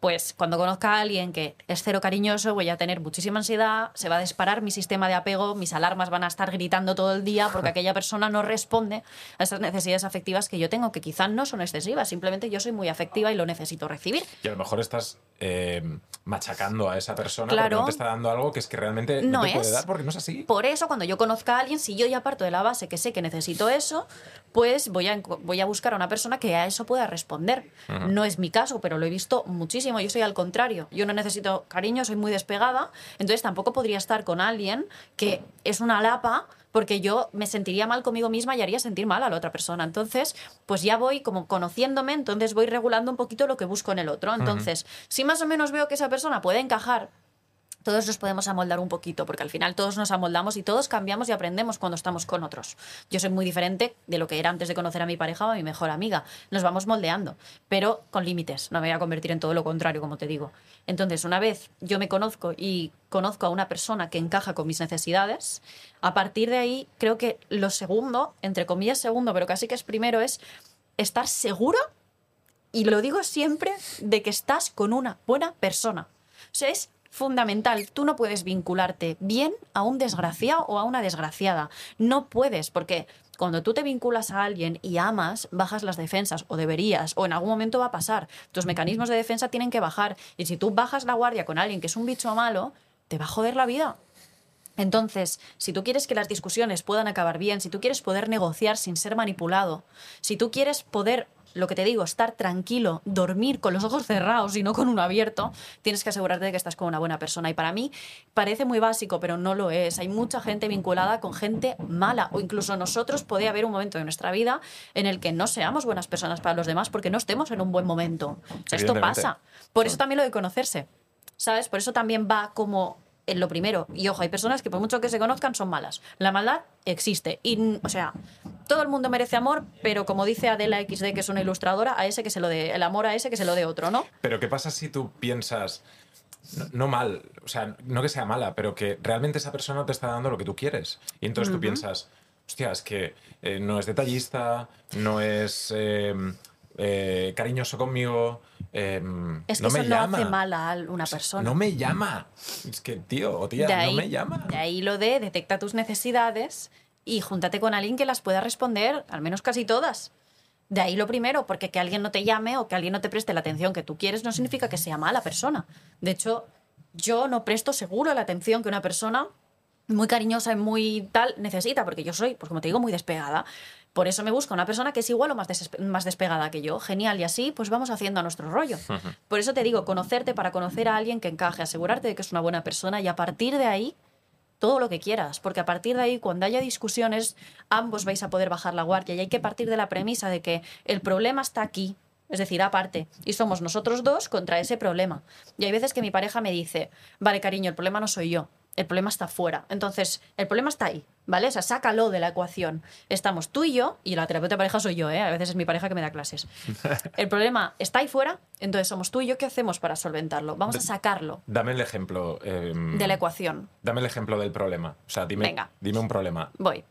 pues cuando conozca a alguien que es cero cariñoso, voy a tener muchísima ansiedad, se va a disparar mi sistema de apego, mis alarmas van a estar gritando todo el día porque *laughs* aquella persona no responde a esas necesidades afectivas que yo tengo, que quizás no son excesivas, simplemente yo soy muy afectiva y lo necesito recibir. Y a lo mejor estás eh, machacando a esa persona porque no te está dando algo que es que realmente no, te puede dar porque no es así. Por eso, cuando yo conozca a alguien, si yo ya parto de la base que sé que necesito eso, pues voy a, voy a buscar a una persona que a eso pueda responder. No es mi caso, pero lo he visto muchísimo yo soy al contrario. Yo no necesito cariño, soy muy despegada, entonces tampoco podría estar con alguien que es una lapa porque yo me sentiría mal conmigo misma y haría sentir mal a la otra persona. Entonces, pues ya voy como conociéndome, entonces voy regulando un poquito lo que busco en el otro. Entonces, si más o menos veo que esa persona puede encajar todos nos podemos amoldar un poquito, porque al final todos nos amoldamos y todos cambiamos y aprendemos cuando estamos con otros. Yo soy muy diferente de lo que era antes de conocer a mi pareja o a mi mejor amiga. Nos vamos moldeando, pero con límites. No me voy a convertir en todo lo contrario, como te digo. Entonces, una vez yo me conozco y conozco a una persona que encaja con mis necesidades, a partir de ahí creo que lo segundo, entre comillas segundo, pero casi que es primero, es estar seguro, y lo digo siempre, de que estás con una buena persona. O sea, es fundamental. Tú no puedes vincularte bien a un desgraciado o a una desgraciada. No puedes, porque cuando tú te vinculas a alguien y amas, bajas las defensas, o deberías, o en algún momento va a pasar. Tus mecanismos de defensa tienen que bajar. Y si tú bajas la guardia con alguien que es un bicho malo, te va a joder la vida. Entonces, si tú quieres que las discusiones puedan acabar bien, si tú quieres poder negociar sin ser manipulado, si tú quieres poder lo que te digo, estar tranquilo, dormir con los ojos cerrados y no con uno abierto, tienes que asegurarte de que estás con una buena persona. Y para mí parece muy básico, pero no lo es. Hay mucha gente vinculada con gente mala o incluso nosotros puede haber un momento de nuestra vida en el que no seamos buenas personas para los demás porque no estemos en un buen momento. esto pasa. Por eso también lo de conocerse. ¿Sabes? Por eso también va como en lo primero. Y ojo, hay personas que por mucho que se conozcan son malas. La maldad existe. Y, o sea, todo el mundo merece amor, pero como dice Adela XD, que es una ilustradora, a ese que se lo dé, el amor a ese que se lo dé otro, ¿no? Pero ¿qué pasa si tú piensas, no, mal, o sea, no que sea mala, pero que realmente esa persona te está dando lo que tú quieres? Y entonces tú piensas, hostia, es que eh, no es detallista, no es... Eh, eh, cariñoso conmigo. Em, es que no me eso llama. no hace mal a una persona. No me llama. Es que, tío o tía, no me llama. De ahí lo de detecta tus necesidades y júntate con alguien que las pueda responder, al menos casi todas. De ahí lo primero, porque que alguien no te llame o que alguien no te preste la atención que tú quieres no significa que sea mala persona. De hecho, yo no presto seguro la atención que una persona muy cariñosa y muy tal necesita, porque yo soy, pues como te digo, muy despegada. Por eso me busco una persona que es igual o más, más despegada que yo. Genial, y así pues vamos haciendo a nuestro rollo. *laughs* Por eso te digo, conocerte para conocer a alguien que encaje, asegurarte de que es una buena persona y a partir de ahí todo lo que quieras, porque a partir de ahí, cuando haya discusiones, ambos vais a poder bajar la guardia y hay que partir de la premisa de que el problema está aquí, es decir, aparte, y somos nosotros dos contra ese problema. Y hay veces que mi pareja me dice, vale, cariño, el problema no soy yo, el problema está fuera. Entonces, el problema está ahí, ¿Vale? O sea, sácalo de la ecuación. Estamos tú y yo, y la terapeuta de pareja soy yo, ¿eh? A veces es mi pareja que me da clases. *laughs* El problema está ahí fuera, entonces somos tú y yo, ¿qué hacemos para solventarlo? Vamos a sacarlo Dame el ejemplo. em, de la ecuación. Dame el ejemplo del problema. O sea, dime, Venga. dime un problema. Voy.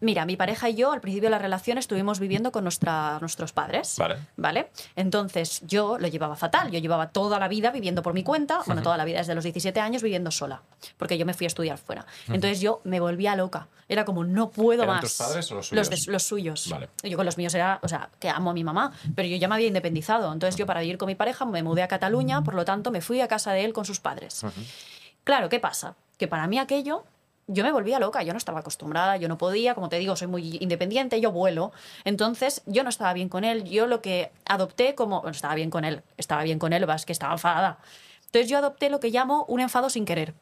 Mira, mi pareja y yo al principio de la relación estuvimos viviendo con nuestra, nuestros padres. Vale. ¿Vale? Entonces yo lo llevaba fatal. Yo llevaba toda la vida viviendo por mi cuenta, bueno, toda la vida desde los 17 años viviendo sola, porque yo me fui a estudiar fuera. Entonces yo me volvía loca. Era como, no puedo ¿Eran más. tus padres o los Los, suyos? de- los suyos. Vale. Yo con los míos era, o sea, que amo a mi mamá, pero yo ya me había independizado. Entonces yo para vivir con mi pareja me mudé a Cataluña, por lo tanto me fui a casa de él con sus padres. Claro, ¿qué pasa? Que para mí aquello, yo me volvía loca, yo no estaba acostumbrada, yo no podía, como te digo, soy muy independiente, yo vuelo. Entonces, yo no estaba bien con él, yo lo que adopté como, bueno, estaba bien con él, estaba bien con él, vas que estaba enfadada. Entonces, yo adopté lo que llamo un enfado sin querer,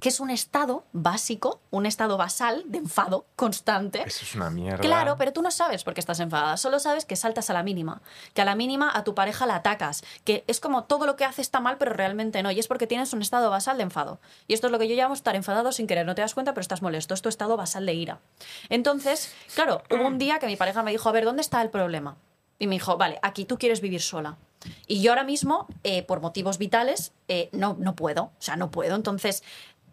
que es un estado básico, un estado basal de enfado constante. Eso es una mierda. Claro, pero tú no sabes por qué estás enfadada, solo sabes que saltas a la mínima, que a la mínima a tu pareja la atacas, que es como todo lo que hace está mal, pero realmente no, y es porque tienes un estado basal de enfado. Y esto es lo que yo llamo estar enfadado sin querer, no te das cuenta, pero estás molesto, es tu estado basal de ira. Entonces, claro, hubo un día que mi pareja me dijo, a ver, ¿dónde está el problema? Y me dijo, vale, aquí tú quieres vivir sola. Y yo ahora mismo, eh, por motivos vitales, eh, no, no puedo, o sea, no puedo. Entonces,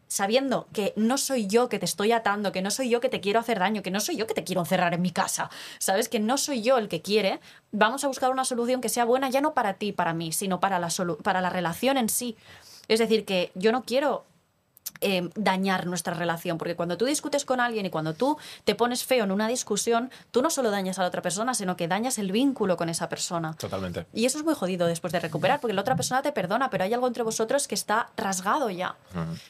sabiendo que no soy yo que te estoy atando, que no soy yo que te quiero hacer daño, que no soy yo que te quiero encerrar en mi casa, sabes que no soy yo el que quiere, vamos a buscar una solución que sea buena ya no para ti, para mí, sino para la, para la relación en sí. Es decir, que yo no quiero eh, dañar nuestra relación, porque cuando tú discutes con alguien y cuando tú te pones feo en una discusión, tú no solo dañas a la otra persona, sino que dañas el vínculo con esa persona. Totalmente. Y eso es muy jodido después de recuperar, porque la otra persona te perdona, pero hay algo entre vosotros que está rasgado ya.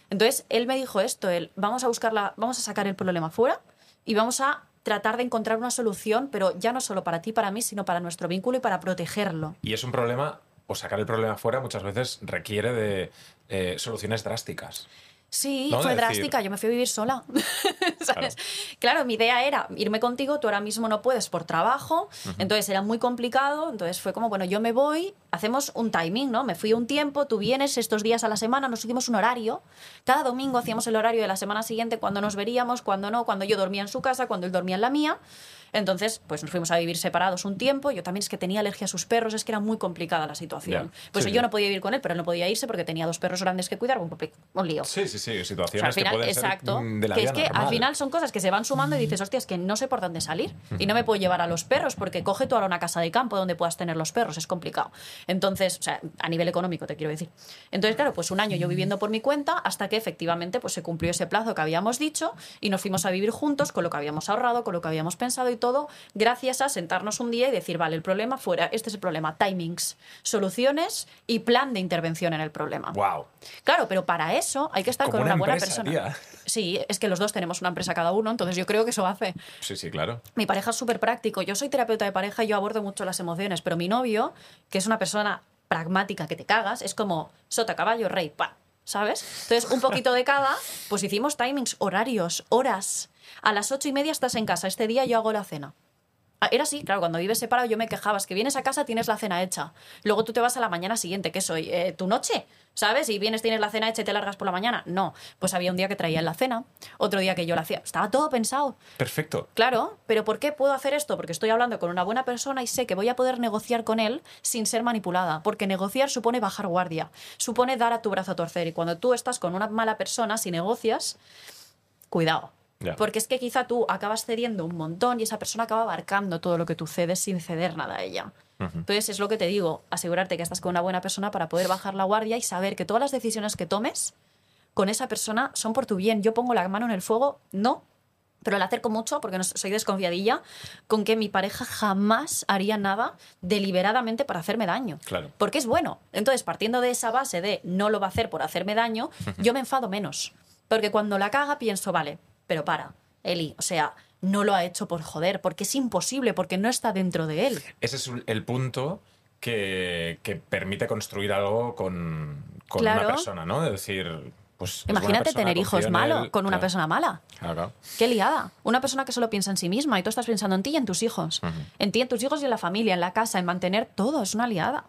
Entonces, él me dijo esto, él, vamos a buscarla, vamos a sacar el problema fuera y vamos a tratar de encontrar una solución, pero ya no solo para ti, para mí, sino para nuestro vínculo y para protegerlo. Y es un problema, o sacar el problema fuera muchas veces requiere de eh, soluciones drásticas. Sí, No, fue de decir- drástica, yo me fui a vivir sola. *laughs* ¿Sabes? Claro. mi idea era irme contigo, tú ahora mismo no puedes por trabajo, entonces era muy complicado, entonces fue como, bueno, yo me voy, hacemos un timing, ¿no? Me fui un tiempo, tú vienes estos días a la semana, nos hicimos un horario, cada domingo hacíamos el horario de la semana siguiente, cuando nos veríamos, cuando no, cuando yo dormía en su casa, cuando él dormía en la mía. Entonces, pues nos fuimos a vivir separados un tiempo. Yo también es que tenía alergia a sus perros, es que era muy complicada la situación. Pues Sí, yo no podía vivir con él, pero él no podía irse porque tenía dos perros grandes que cuidar, un, un lío. Sí, sí, sí, O sea, situaciones al final, que pueden exacto. ser de la que es que al final son cosas que se van sumando y dices, hostia, es que no sé por dónde salir. Y no me puedo llevar a los perros porque coge tú ahora una casa de campo donde puedas tener los perros, es complicado. Entonces, o sea, a nivel económico te quiero decir. Entonces, claro, pues un año yo viviendo por mi cuenta hasta que efectivamente pues se cumplió ese plazo que habíamos dicho y nos fuimos a vivir juntos con lo que habíamos ahorrado, con lo que habíamos pensado y todo, gracias a sentarnos un día y decir, vale, el problema fuera, este es el problema, timings, soluciones y plan de intervención en el problema. Wow. Claro, pero para eso hay que estar Como con una una buena empresa, persona. tía. Sí, es que los dos tenemos una empresa cada uno, entonces yo creo que eso hace. Sí, sí, claro. Mi pareja es súper práctico. Yo soy terapeuta de pareja y yo abordo mucho las emociones, pero mi novio, que es una persona pragmática que te cagas, es como sota, caballo, rey, pa. ¿Sabes? Entonces, un poquito de cada, pues hicimos timings, horarios, horas. A las ocho y media estás en casa. Este día yo hago la cena. Ah, Era así, claro, cuando vives separado yo me quejaba, es que vienes a casa, tienes la cena hecha. Luego tú te vas a la mañana siguiente, ¿qué soy? Eh, ¿Tu noche? ¿Sabes? Y vienes, tienes la cena hecha y te largas por la mañana. No, pues había un día que traía la cena, otro día que yo la hacía. Estaba todo pensado. Perfecto. Claro, pero ¿por qué puedo hacer esto? Porque estoy hablando con una buena persona y sé que voy a poder negociar con él sin ser manipulada. Porque negociar supone bajar guardia, supone dar a tu brazo a torcer. Y cuando tú estás con una mala persona, si negocias, cuidado. Porque es que quizá tú acabas cediendo un montón y esa persona acaba abarcando todo lo que tú cedes sin ceder nada a ella. Entonces es lo que te digo, asegurarte que estás con una buena persona para poder bajar la guardia y saber que todas las decisiones que tomes con esa persona son por tu bien. Yo pongo la mano en el fuego, no, pero la acerco mucho porque no soy desconfiadilla con que mi pareja jamás haría nada deliberadamente para hacerme daño. Claro. Porque es bueno. Entonces, partiendo de esa base de no lo va a hacer por hacerme daño, yo me enfado menos. Porque cuando la caga pienso, vale, pero para, Eli, o sea, no lo ha hecho por joder, porque es imposible, porque no está dentro de él. Ese es el punto que, que permite construir algo con, con una persona, ¿no? Es decir, pues. Imagínate tener hijos confío en malo él, con una claro. persona mala. Claro, claro. Qué liada. Una persona que solo piensa en sí misma y tú estás pensando en ti y en tus hijos. En ti, en tus hijos y en la familia, en la casa, en mantener todo. Es una liada.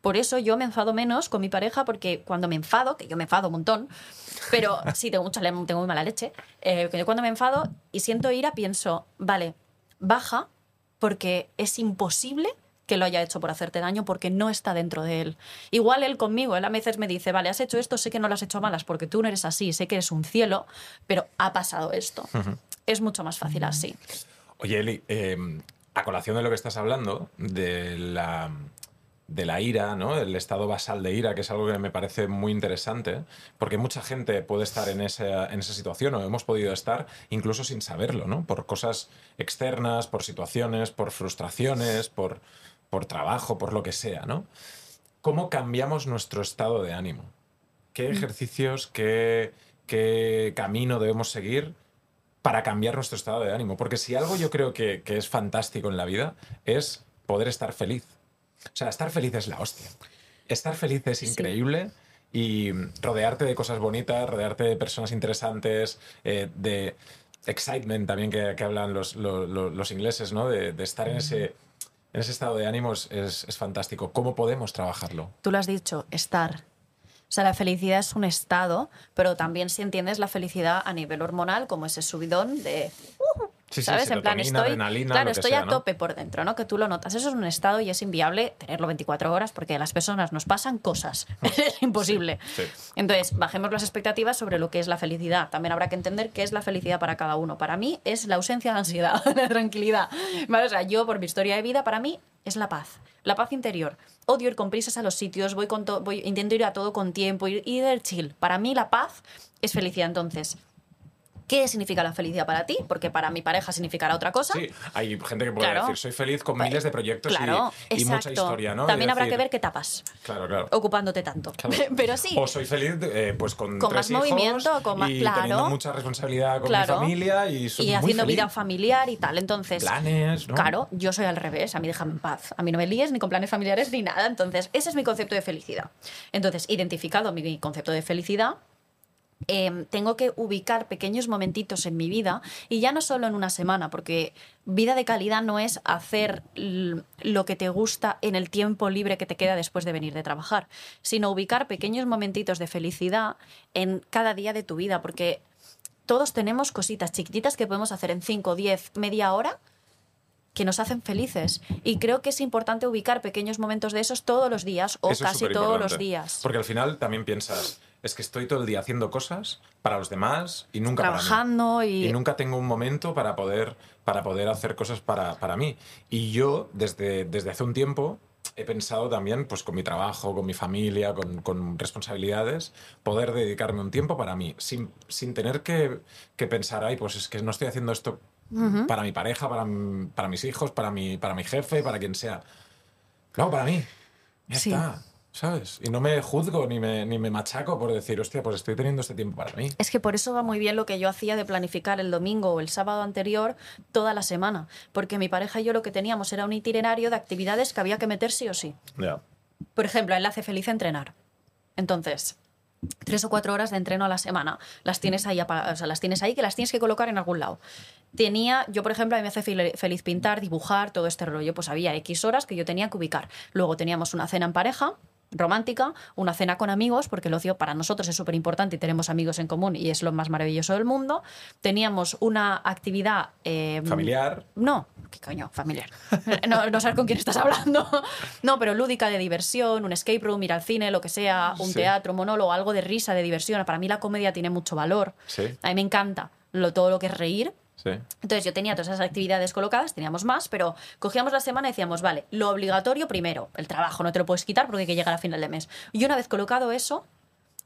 Por eso yo me enfado menos con mi pareja, porque cuando me enfado, que yo me enfado un montón, pero sí, tengo, mucha, tengo muy mala leche, eh, que yo cuando me enfado y siento ira, pienso, vale, baja, porque es imposible que lo haya hecho por hacerte daño porque no está dentro de él. Igual él conmigo, él a veces me dice, vale, has hecho esto, sé que no lo has hecho a malas porque tú no eres así, sé que eres un cielo, pero ha pasado esto. Es mucho más fácil así. Oye, Eli, eh, a colación de lo que estás hablando, de la, de la ira, ¿no? El estado basal de ira, que es algo que me parece muy interesante, porque mucha gente puede estar en esa, en esa situación, o hemos podido estar incluso sin saberlo, ¿no? Por cosas externas, por situaciones, por frustraciones, por, por trabajo, por lo que sea, ¿no? ¿Cómo cambiamos nuestro estado de ánimo? ¿Qué ejercicios, qué, qué camino debemos seguir para cambiar nuestro estado de ánimo. Porque si algo yo creo que, que es fantástico en la vida es poder estar feliz. O sea, estar feliz es la hostia. Estar feliz es increíble y rodearte de cosas bonitas, rodearte de personas interesantes, eh, de excitement también que, que hablan los, lo- lo- los ingleses, ¿no? De, de estar en ese, en ese estado de ánimo es, es- es fantástico. ¿Cómo podemos trabajarlo? Tú lo has dicho, estar. O sea, la felicidad es un estado, pero también si entiendes la felicidad a nivel hormonal, como ese subidón de... Sí, sí, ¿Sabes? en plan, estoy, claro, estoy sea, a ¿no? tope por dentro, ¿no? Que tú lo notas. Eso es un estado y es inviable tenerlo 24 horas porque a las personas nos pasan cosas. *laughs* es imposible. sí. Entonces, bajemos las expectativas sobre lo que es la felicidad. También habrá que entender qué es la felicidad para cada uno. Para mí es la ausencia de ansiedad, *laughs* la tranquilidad. ¿Vale? O sea, yo por mi historia de vida, para mí es la paz. La paz interior. Odio ir con prisas a los sitios, voy con voy, intento ir a todo con tiempo, ir, ir del chill. Para mí la paz es felicidad. Entonces, ¿qué significa la felicidad para ti? Porque para mi pareja significará otra cosa. Sí, hay gente que puede Claro. decir, soy feliz con Pues, miles de proyectos y- Claro, y, mucha historia, ¿no? Y También habrá decir, que ver qué tapas, Claro, claro. ocupándote tanto. Claro. *laughs* Pero sí. O soy feliz eh, pues con, Con tres más hijos movimiento, con más- y claro. teniendo mucha responsabilidad con mi familia y soy y muy haciendo feliz. vida familiar y tal. Entonces, planes, ¿no? Claro, yo soy al revés, a mí déjame en paz. A mí no me líes ni con planes familiares ni nada. Entonces, ese es mi concepto de felicidad. Entonces, identificado mi concepto de felicidad, em, tengo que ubicar pequeños momentitos en mi vida y ya no solo en una semana, porque vida de calidad no es hacer lo que te gusta en el tiempo libre que te queda después de venir de trabajar, sino ubicar pequeños momentitos de felicidad en cada día de tu vida, porque todos tenemos cositas chiquititas que podemos hacer en 5, 10, media hora que nos hacen felices. Y creo que es importante ubicar pequeños momentos de esos todos los días o Eso casi todos los días. Porque al final también piensas, es que estoy todo el día haciendo cosas para los demás y nunca para mí. Trabajando y... y nunca tengo un momento para poder, para poder hacer cosas para, para mí. Y yo, desde, desde hace un tiempo, he pensado también, pues con mi trabajo, con mi familia, con, con responsabilidades, poder dedicarme un tiempo para mí, sin, sin tener que, que pensar, ay, pues es que no estoy haciendo esto para mi pareja, para, para mis hijos, para mi, para mi jefe, para quien sea. No, para mí. Ya Sí. está. ¿Sabes? Y no me juzgo ni me, ni me machaco por decir, hostia, pues estoy teniendo este tiempo para mí. Es que por eso va muy bien lo que yo hacía de planificar el domingo o el sábado anterior toda la semana, porque mi pareja y yo lo que teníamos era un itinerario de actividades que había que meter sí o sí. Ya. Por ejemplo, a él le hace feliz entrenar. Entonces, tres o cuatro horas de entreno a la semana. Las tienes ahí, o sea, las tienes ahí que las tienes que colocar en algún lado. Tenía, yo por ejemplo, a mí me hace fel- feliz pintar, dibujar, todo este rollo. Pues había X horas que yo tenía que ubicar. Luego teníamos una cena en pareja romántica, una cena con amigos, porque el ocio para nosotros es súper importante y tenemos amigos en común y es lo más maravilloso del mundo. Teníamos una actividad... eh, Familiar. no, ¿qué coño? Familiar. *laughs* No, no sabes con quién estás hablando. No, pero lúdica de diversión, un escape room, ir al cine, lo que sea, un Sí. teatro, monólogo, algo de risa, de diversión. Para mí la comedia tiene mucho valor. Sí. A mí me encanta lo, todo lo que es reír. Sí. Entonces yo tenía todas esas actividades colocadas, teníamos más, pero cogíamos la semana y decíamos, vale, lo obligatorio primero, el trabajo, no te lo puedes quitar porque hay que llegar a final de mes. Y una vez colocado eso,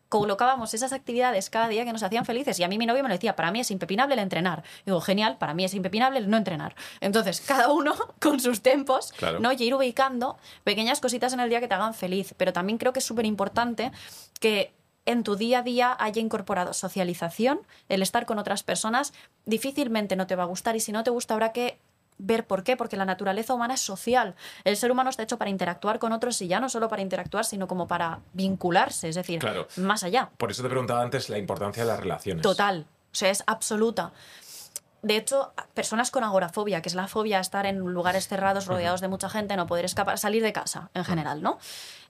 colocábamos esas actividades cada día que nos hacían felices. Y a mí mi novio me lo decía, para mí es impepinable el entrenar. Digo, genial, para mí es impepinable el no entrenar. Entonces, cada uno *laughs* con sus tempos, Claro. ¿no? Y ir ubicando pequeñas cositas en el día que te hagan feliz. Pero también creo que es súper importante que en tu día a día haya incorporado socialización, el estar con otras personas, difícilmente no te va a gustar y si no te gusta habrá que ver por qué, porque la naturaleza humana es social. El ser humano está hecho para interactuar con otros y ya no solo para interactuar, sino como para vincularse, es decir, Claro. más allá. Por eso te preguntaba antes la importancia de las relaciones. Total, o sea, es absoluta. De hecho, personas con agorafobia, que es la fobia a estar en lugares cerrados, rodeados de mucha gente, no poder escapar, salir de casa en general, ¿no?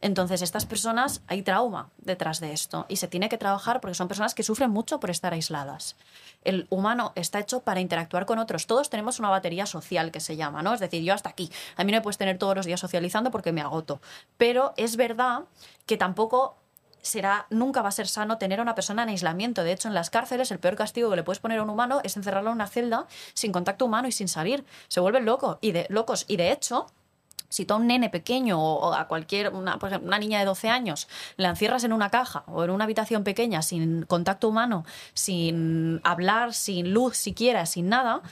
Entonces, estas personas, hay trauma detrás de esto y se tiene que trabajar porque son personas que sufren mucho por estar aisladas. El humano está hecho para interactuar con otros. Todos tenemos una batería social que se llama, ¿no? Es decir, yo hasta aquí. A mí no me puedes tener todos los días socializando porque me agoto. Pero es verdad que tampoco será, nunca va a ser sano tener a una persona en aislamiento. De hecho, en las cárceles el peor castigo que le puedes poner a un humano es encerrarlo en una celda sin contacto humano y sin salir. Se vuelven locos. Y de, locos. Y de hecho, si tú a un nene pequeño o a cualquier, una, por ejemplo, una niña de 12 años, la encierras en una caja o en una habitación pequeña sin contacto humano, sin hablar, sin luz siquiera, sin nada,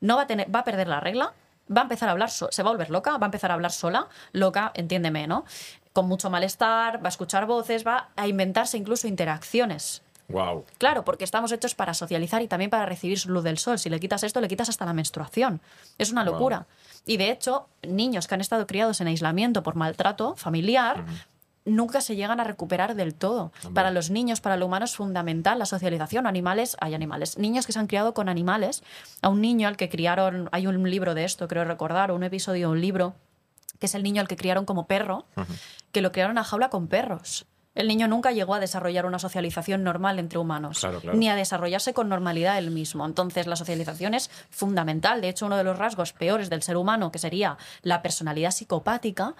no va a, tener, va a perder la regla, va a empezar a hablar, se va a volver loca, va a empezar a hablar sola, loca, entiéndeme, ¿no? Con mucho malestar, va a escuchar voces, va a inventarse incluso interacciones. Wow. Claro, porque estamos hechos para socializar y también para recibir luz del sol. Si le quitas esto, le quitas hasta la menstruación. Es una locura. Y de hecho, niños que han estado criados en aislamiento por maltrato familiar, nunca se llegan a recuperar del todo. Para los niños, para el humano es fundamental la socialización. Animales, hay animales. Niños que se han criado con animales. A un niño al que criaron, hay un libro de esto, creo recordar, un episodio, un libro, que es el niño al que criaron como perro, que lo criaron a jaula con perros. El niño nunca llegó a desarrollar una socialización normal entre humanos, Claro, claro. ni a desarrollarse con normalidad él mismo. Entonces, la socialización es fundamental. De hecho, uno de los rasgos peores del ser humano, que sería la personalidad psicopática,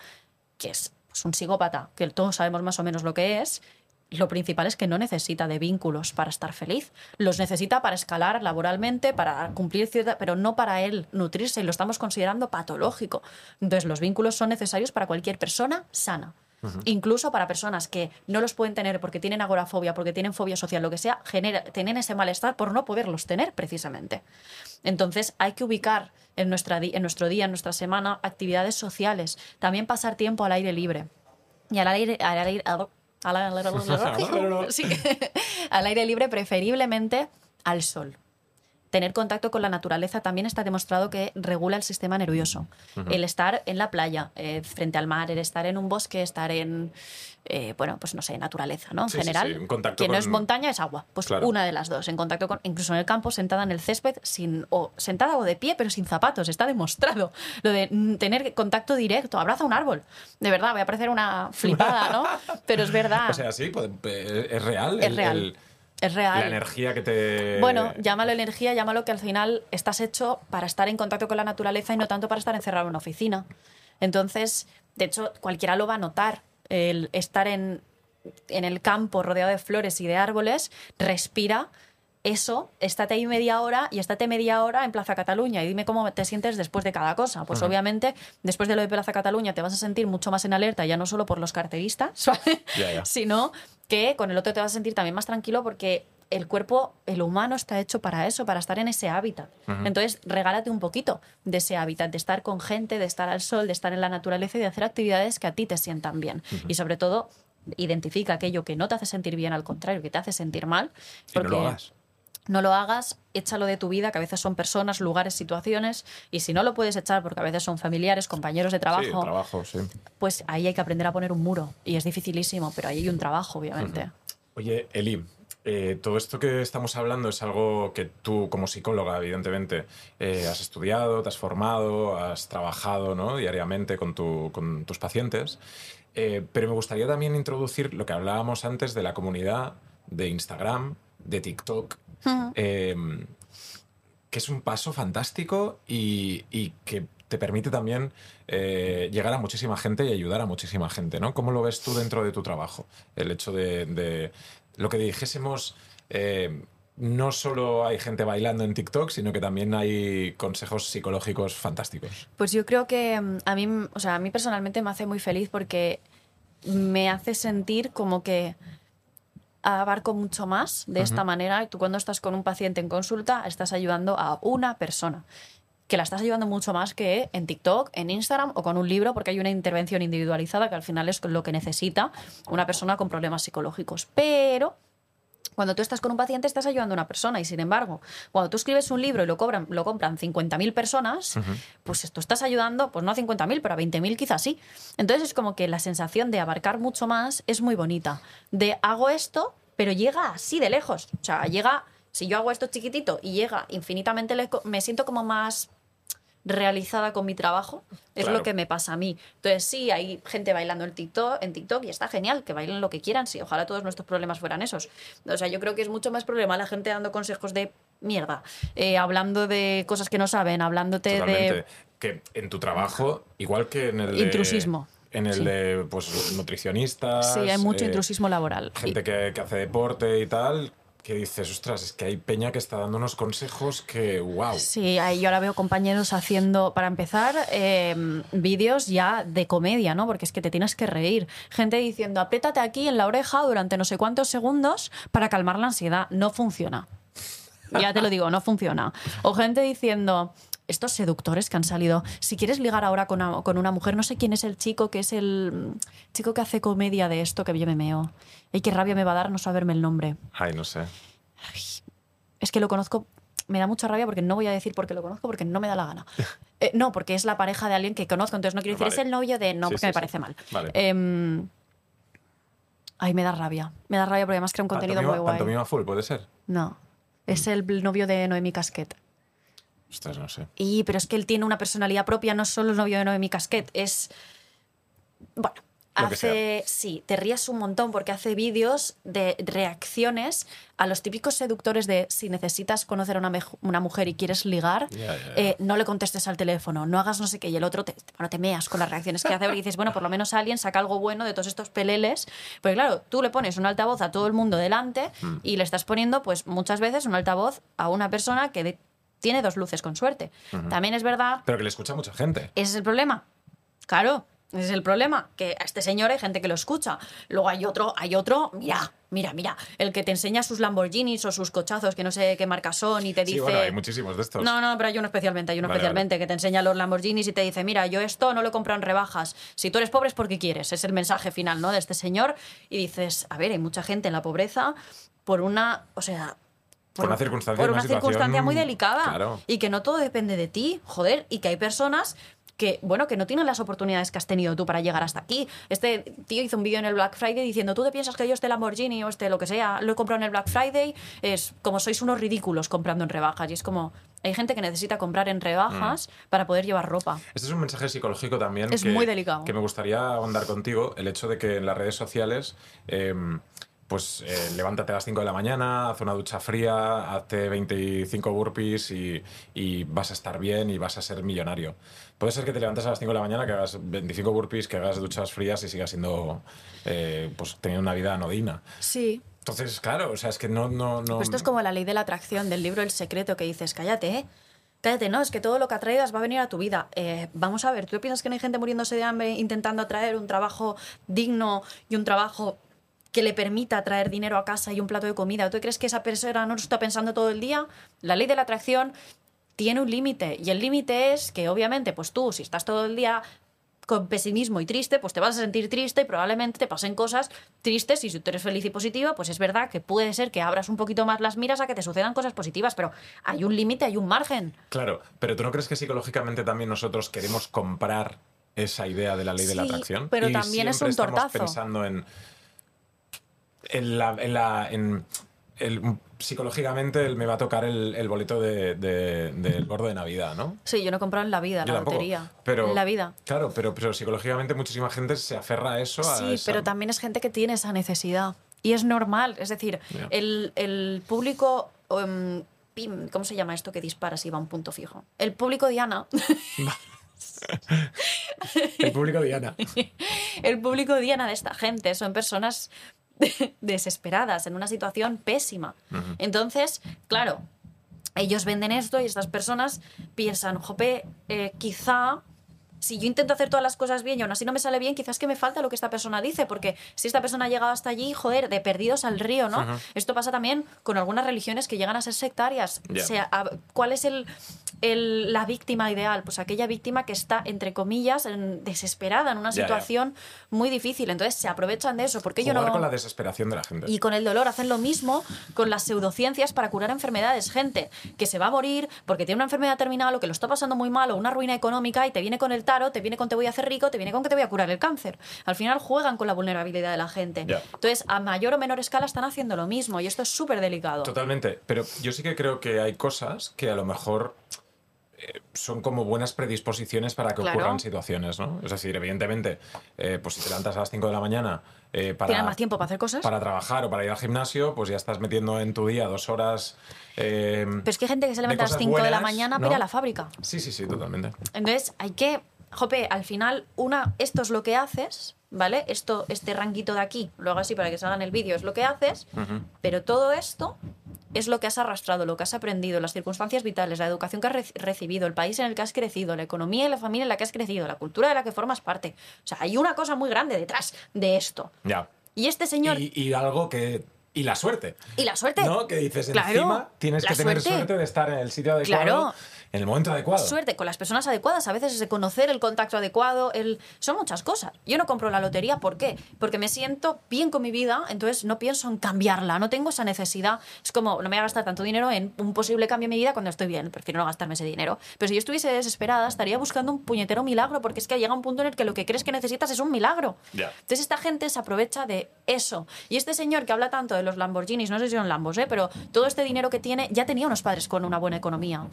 que es pues, un psicópata, que todos sabemos más o menos lo que es, lo principal es que no necesita de vínculos para estar feliz. Los necesita para escalar laboralmente, para cumplir cierta, pero no para él nutrirse y lo estamos considerando patológico. Entonces, los vínculos son necesarios para cualquier persona sana. Incluso para personas que no los pueden tener porque tienen agorafobia, porque tienen fobia social, lo que sea, genera, tienen ese malestar por no poderlos tener precisamente. Entonces hay que ubicar en, nuestra, en nuestro día, en nuestra semana, actividades sociales. También pasar tiempo al aire libre. Y al aire, al aire, *laughs* *laughs* al- aire libre preferiblemente al sol. Tener contacto con la naturaleza también está demostrado que regula el sistema nervioso. El estar en la playa, eh, frente al mar, el estar en un bosque, estar en, eh, bueno, pues no sé, naturaleza, ¿no? En Sí, sí, general, sí, en contacto que no es con- montaña, es agua. Pues Claro. una de las dos, en contacto con, incluso en el campo, sentada en el césped, sin, o sentada o de pie, pero sin zapatos, está demostrado. *laughs* Lo de mm, tener contacto directo, abraza un árbol. De verdad, voy a parecer una flipada, ¿no? *laughs* Pero es verdad. O sea, sí, puede- eh, es real. Es el- real. el- es real. La energía que te. Bueno, llámalo energía, llámalo que al final estás hecho para estar en contacto con la naturaleza y no tanto para estar encerrado en una oficina. Entonces, de hecho, cualquiera lo va a notar. El estar en, en el campo rodeado de flores y de árboles, respira eso, estate ahí media hora y estate media hora en Plaza Cataluña y dime cómo te sientes después de cada cosa. Pues obviamente, después de lo de Plaza Cataluña te vas a sentir mucho más en alerta, ya no solo por los carteristas, *laughs* ¿vale? Sino que con el otro te vas a sentir también más tranquilo porque el cuerpo, el humano está hecho para eso, para estar en ese hábitat. Entonces, regálate un poquito de ese hábitat, de estar con gente, de estar al sol, de estar en la naturaleza y de hacer actividades que a ti te sientan bien. Y sobre todo, identifica aquello que no te hace sentir bien, al contrario, que te hace sentir mal. Y no lo hagas. No lo hagas, échalo de tu vida, que a veces son personas, lugares, situaciones, y si no lo puedes echar porque a veces son familiares, compañeros de trabajo, Sí, trabajo, sí. pues ahí hay que aprender a poner un muro. Y es dificilísimo, pero ahí hay un trabajo, obviamente. Oye, Eli, eh, todo esto que estamos hablando es algo que tú, como psicóloga, evidentemente, eh, has estudiado, te has formado, has trabajado ¿no? diariamente con, tu- con tus pacientes. Eh, pero me gustaría también introducir lo que hablábamos antes de la comunidad de Instagram, de TikTok, eh, que es un paso fantástico y, y que te permite también eh, llegar a muchísima gente y ayudar a muchísima gente, ¿no? ¿Cómo lo ves tú dentro de tu trabajo? El hecho de, de lo que dijésemos, eh, no solo hay gente bailando en TikTok, sino que también hay consejos psicológicos fantásticos. Pues yo creo que mm, a mí, o sea, a mí personalmente me hace muy feliz porque me hace sentir como que abarco mucho más de esta manera. Tú cuando estás con un paciente en consulta estás ayudando a una persona que la estás ayudando mucho más que en TikTok, en Instagram o con un libro, porque hay una intervención individualizada que al final es lo que necesita una persona con problemas psicológicos. Pero cuando tú estás con un paciente estás ayudando a una persona y sin embargo, cuando tú escribes un libro y lo, cobran, lo compran 50.000 personas, pues tú estás ayudando, pues no a 50.000, pero a 20.000 quizás sí. Entonces es como que la sensación de abarcar mucho más es muy bonita. De hago esto, pero llega así de lejos. O sea, llega Si yo hago esto chiquitito y llega infinitamente, leco- me siento como más realizada con mi trabajo. Es Claro. lo que me pasa a mí. Entonces, sí, hay gente bailando en TikTok, en TikTok y está genial, que bailen lo que quieran. Sí, ojalá todos nuestros problemas fueran esos. O sea, yo creo que es mucho más problema la gente dando consejos de mierda, eh, hablando de cosas que no saben, hablándote Totalmente. de... Que en tu trabajo, igual que en el de- Intrusismo. En el Sí. de pues, nutricionistas. Sí, hay mucho eh, intrusismo laboral. Gente que, que hace deporte y tal, que dices, ostras, es que hay peña que está dando unos consejos que, wow. Sí, ahí yo ahora veo compañeros haciendo, para empezar, eh, vídeos ya de comedia, ¿no? Porque es que te tienes que reír. Gente diciendo, apriétate aquí en la oreja durante no sé cuántos segundos para calmar la ansiedad. No funciona. Ya te lo digo, no funciona. O gente diciendo, estos seductores que han salido, si quieres ligar ahora con una, con una mujer, no sé quién es el chico, que es el mm, chico que hace comedia de esto, que yo me meo. Y qué rabia me va a dar no saberme el nombre. Ay, no sé. Es que lo conozco, me da mucha rabia porque no voy a decir por qué lo conozco, porque no me da la gana. *laughs* Eh, no, porque es la pareja de alguien que conozco, entonces no quiero decir, Vale. es el novio de... No, Sí, porque sí, me sí. parece mal. Vale. Em, ay, me da rabia. Me da rabia porque además crea un contenido Pantomima- muy guay. Pantomima full, puede ser. No, es el novio de Noemi Casquet. Ostras, no sé. Y, pero es que él tiene una personalidad propia, no solo el novio de Noemi Casquet, es. Bueno, Lo hace. Sí, te rías un montón porque hace vídeos de reacciones a los típicos seductores de si necesitas conocer a una, una mujer y quieres ligar, eh, no le contestes al teléfono, no hagas no sé qué, y el otro te, bueno, te meas con las reacciones que hace porque dices, bueno, por lo menos alguien saca algo bueno de todos estos peleles. Porque claro, tú le pones un altavoz a todo el mundo delante Mm. y le estás poniendo, pues muchas veces, un altavoz a una persona que de- tiene dos luces con suerte. También es verdad, Pero que le escucha mucha gente. ese es el problema. Claro, ese es el problema, que a este señor hay gente que lo escucha. Luego hay otro, hay otro, mira, mira, mira, el que te enseña sus Lamborghinis o sus cochazos que no sé qué marca son y te dice... Sí, bueno, hay muchísimos de estos. No, no, pero hay uno especialmente, hay uno Vale, especialmente que te enseña los Lamborghinis y te dice, mira, yo esto no lo compro en rebajas. Si tú eres pobre es porque quieres. Es el mensaje final, ¿no? De este señor. Y dices, a ver, hay mucha gente en la pobreza por una, o sea... Por una circunstancia, por una una circunstancia muy delicada. Claro. Y que no todo depende de ti, joder, y que hay personas que, bueno, que no tienen las oportunidades que has tenido tú para llegar hasta aquí. Este tío hizo un vídeo en el Black Friday diciendo, tú te piensas que yo este Lamborghini o este lo que sea, lo he comprado en el Black Friday, es como sois unos ridículos comprando en rebajas. Y es como, hay gente que necesita comprar en rebajas Mm. para poder llevar ropa. Este es un mensaje psicológico también. Es que, muy delicado. Que me gustaría ahondar contigo. El hecho de que en las redes sociales. eh, pues eh, levántate a las 5 de la mañana, haz una ducha fría, hazte 25 burpees y, y vas a estar bien y vas a ser millonario. Puede ser que te levantes a las 5 de la mañana, que hagas 25 burpees, que hagas duchas frías y sigas siendo, eh, pues teniendo una vida anodina. Sí. Entonces, claro, o sea, es que no... no, no Pues esto es como la ley de la atracción del libro El Secreto, que dices, cállate, ¿eh? Cállate, no, es que todo lo que atraigas va a venir a tu vida. Eh, vamos a ver, ¿tú piensas que no hay gente muriéndose de hambre intentando atraer un trabajo digno y un trabajo que le permita traer dinero a casa y un plato de comida? ¿Tú crees que esa persona no lo está pensando todo el día? La ley de la atracción tiene un límite y el límite es que obviamente pues tú si estás todo el día con pesimismo y triste, pues te vas a sentir triste y probablemente te pasen cosas tristes y si tú eres feliz y positiva, pues es verdad que puede ser que abras un poquito más las miras a que te sucedan cosas positivas, pero hay un límite, hay un margen. Claro, pero ¿tú no crees que psicológicamente también nosotros queremos comprar esa idea de la ley de la atracción? pero Y también es un estamos tortazo. pensando en, en la, en la- en el- psicológicamente me va a tocar el, el boleto de- de- del gordo de Navidad, ¿no? Sí, yo no he comprado en la vida Yo la tampoco, lotería. pero en la vida. Claro, pero, pero psicológicamente muchísima gente se aferra a eso. a Sí, esa- pero también es gente que tiene esa necesidad. Y es normal. Es decir, el, el público. em, pim, ¿Cómo se llama esto que disparas y va a un punto fijo? El público Diana. *laughs* El público Diana. *laughs* el público Diana de esta gente son personas *laughs* desesperadas, en una situación pésima. Entonces, claro, ellos venden esto y estas personas piensan, jope, eh, quizá si yo intento hacer todas las cosas bien y aún así no me sale bien, quizás que me falta lo que esta persona dice, porque si esta persona ha llegado hasta allí, joder, de perdidos al río, ¿no? Esto pasa también con algunas religiones que llegan a ser sectarias. O sea, a- ¿cuál es el el- la víctima ideal? Pues aquella víctima que está, entre comillas, en- desesperada en una situación muy difícil. Entonces se aprovechan de eso. porque yo Jugar no... con la desesperación de la gente. Y con el dolor hacen lo mismo con las pseudociencias para curar enfermedades. Gente que se va a morir porque tiene una enfermedad terminal o que lo está pasando muy mal o una ruina económica y te viene con el taro, te viene con te voy a hacer rico, te viene con que te voy a curar el cáncer. Al final juegan con la vulnerabilidad de la gente. Entonces, a mayor o menor escala están haciendo lo mismo y esto es súper delicado. Totalmente, pero yo sí que creo que hay cosas que a lo mejor eh, son como buenas predisposiciones para que Claro. ocurran situaciones, ¿no? Es decir, evidentemente, eh, pues si te levantas a las 5 de la mañana eh, para, Tienes más tiempo para hacer cosas. para trabajar o para ir al gimnasio, pues ya estás metiendo en tu día dos horas. eh, Pero es que hay gente que se levanta a las cosas 5 de la mañana ¿no? para ir a la fábrica. Sí, sí, sí, totalmente. Entonces, hay que, jope, al final, una, esto es lo que haces, ¿vale? Esto, este ranquito de aquí, lo hago así para que salga en el vídeo, es lo que haces, pero todo esto es lo que has arrastrado, lo que has aprendido, las circunstancias vitales, la educación que has re- recibido, el país en el que has crecido, la economía y la familia en la que has crecido, la cultura de la que formas parte. O sea, hay una cosa muy grande detrás de esto. Ya. Y este señor... Y, y algo que. Y la suerte. Y la suerte. ¿No? Que dices, Claro, encima tienes que tener suerte. suerte de estar en el sitio adecuado, Claro. En el momento adecuado. Suerte con las personas adecuadas, a veces es de conocer el contacto adecuado, el... son muchas cosas. Yo no compro la lotería, ¿por qué? Porque me siento bien con mi vida, entonces no pienso en cambiarla, no tengo esa necesidad. Es como, no me voy a gastar tanto dinero en un posible cambio en mi vida cuando estoy bien, prefiero no gastarme ese dinero. Pero si yo estuviese desesperada, estaría buscando un puñetero milagro, porque es que llega un punto en el que lo que crees que necesitas es un milagro. Ya. Entonces esta gente se aprovecha de eso. Y este señor que habla tanto de los Lamborghinis, no sé si son Lambos, ¿eh? pero todo este dinero que tiene ya tenía unos padres con una buena economía.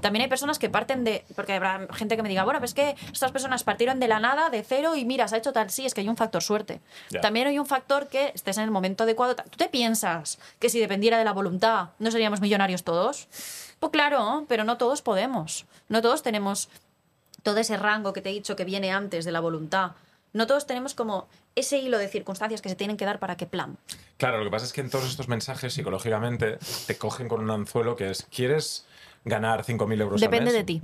También hay personas que parten de... Porque habrá gente que me diga, bueno, pues es que estas personas partieron de la nada, de cero, y mira, se ha hecho tal. Sí, es que hay un factor suerte. También hay un factor que estés en el momento adecuado. ¿Tú te piensas que si dependiera de la voluntad no seríamos millonarios todos? Pues claro, pero no todos podemos. No todos tenemos todo ese rango que te he dicho que viene antes de la voluntad. No todos tenemos como ese hilo de circunstancias que se tienen que dar para que plan. Claro, lo que pasa es que en todos estos mensajes psicológicamente te cogen con un anzuelo que es, ¿quieres ganar 5.000 euros al Depende mes? de ti.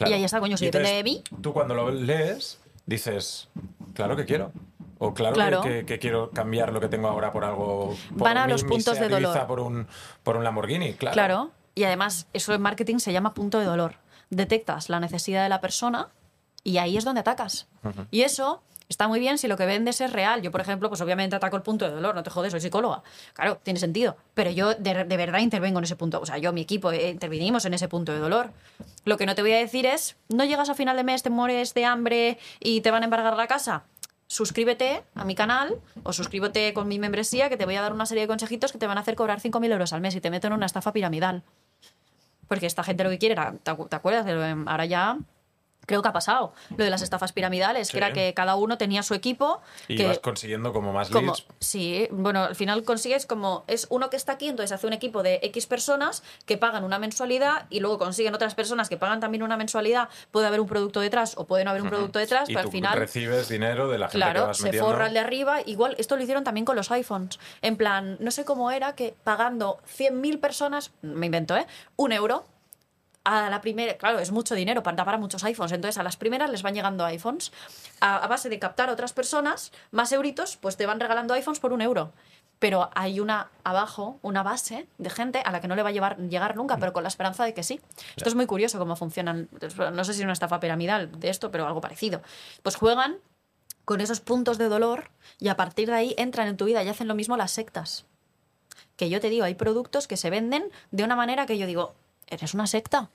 Y ahí está, coño, si depende de mí. Tú cuando lo lees dices, claro que quiero. O claro, que- Claro. Que, que quiero cambiar lo que tengo ahora por algo... Por Van a mi- los puntos de dolor. Por un, por un Lamborghini, claro. Claro. Y además, eso en marketing se llama punto de dolor. Detectas la necesidad de la persona y ahí es donde atacas. Y eso está muy bien si lo que vendes es real. Yo, por ejemplo, pues obviamente ataco el punto de dolor, no te jodes, soy psicóloga. Claro, tiene sentido. Pero yo de, de verdad intervengo en ese punto. O sea, yo, mi equipo, eh, intervinimos en ese punto de dolor. Lo que no te voy a decir es, no llegas a final de mes, te mueres de hambre y te van a embargar la casa. Suscríbete a mi canal o suscríbete con mi membresía que te voy a dar una serie de consejitos que te van a hacer cobrar 5.000 euros al mes y te meto en una estafa piramidal. Porque esta gente lo que quiere era, ¿te acu- te acuerdas? Ahora ya creo que ha pasado lo de las estafas piramidales, Sí. que era que cada uno tenía su equipo. Y que, vas consiguiendo como más como, leads. sí, bueno, al final consigues como es uno que está aquí, entonces hace un equipo de X personas que pagan una mensualidad y luego consiguen otras personas que pagan también una mensualidad. Puede haber un producto detrás o puede no haber un producto detrás, Y pero tú al final recibes dinero de la gente que Claro, vas se metiendo. forra el de arriba. Igual, esto lo hicieron también con los iPhones. En plan, no sé cómo era que pagando 100.000 personas, me invento, ¿eh? Un euro. A la primera, claro, es mucho dinero para, para muchos iPhones. Entonces, a las primeras les van llegando iPhones. A, base de captar a otras personas, más euritos, pues te van regalando iPhones por un euro. Pero hay una abajo, una base de gente a la que no le va a llegar nunca, pero con la esperanza de que sí. Esto es muy curioso cómo funcionan. No sé si es una estafa piramidal de esto, pero algo parecido. Pues juegan con esos puntos de dolor y a partir de ahí entran en tu vida y hacen lo mismo las sectas. Que yo te digo, hay productos que se venden de una manera que yo digo, eres una secta.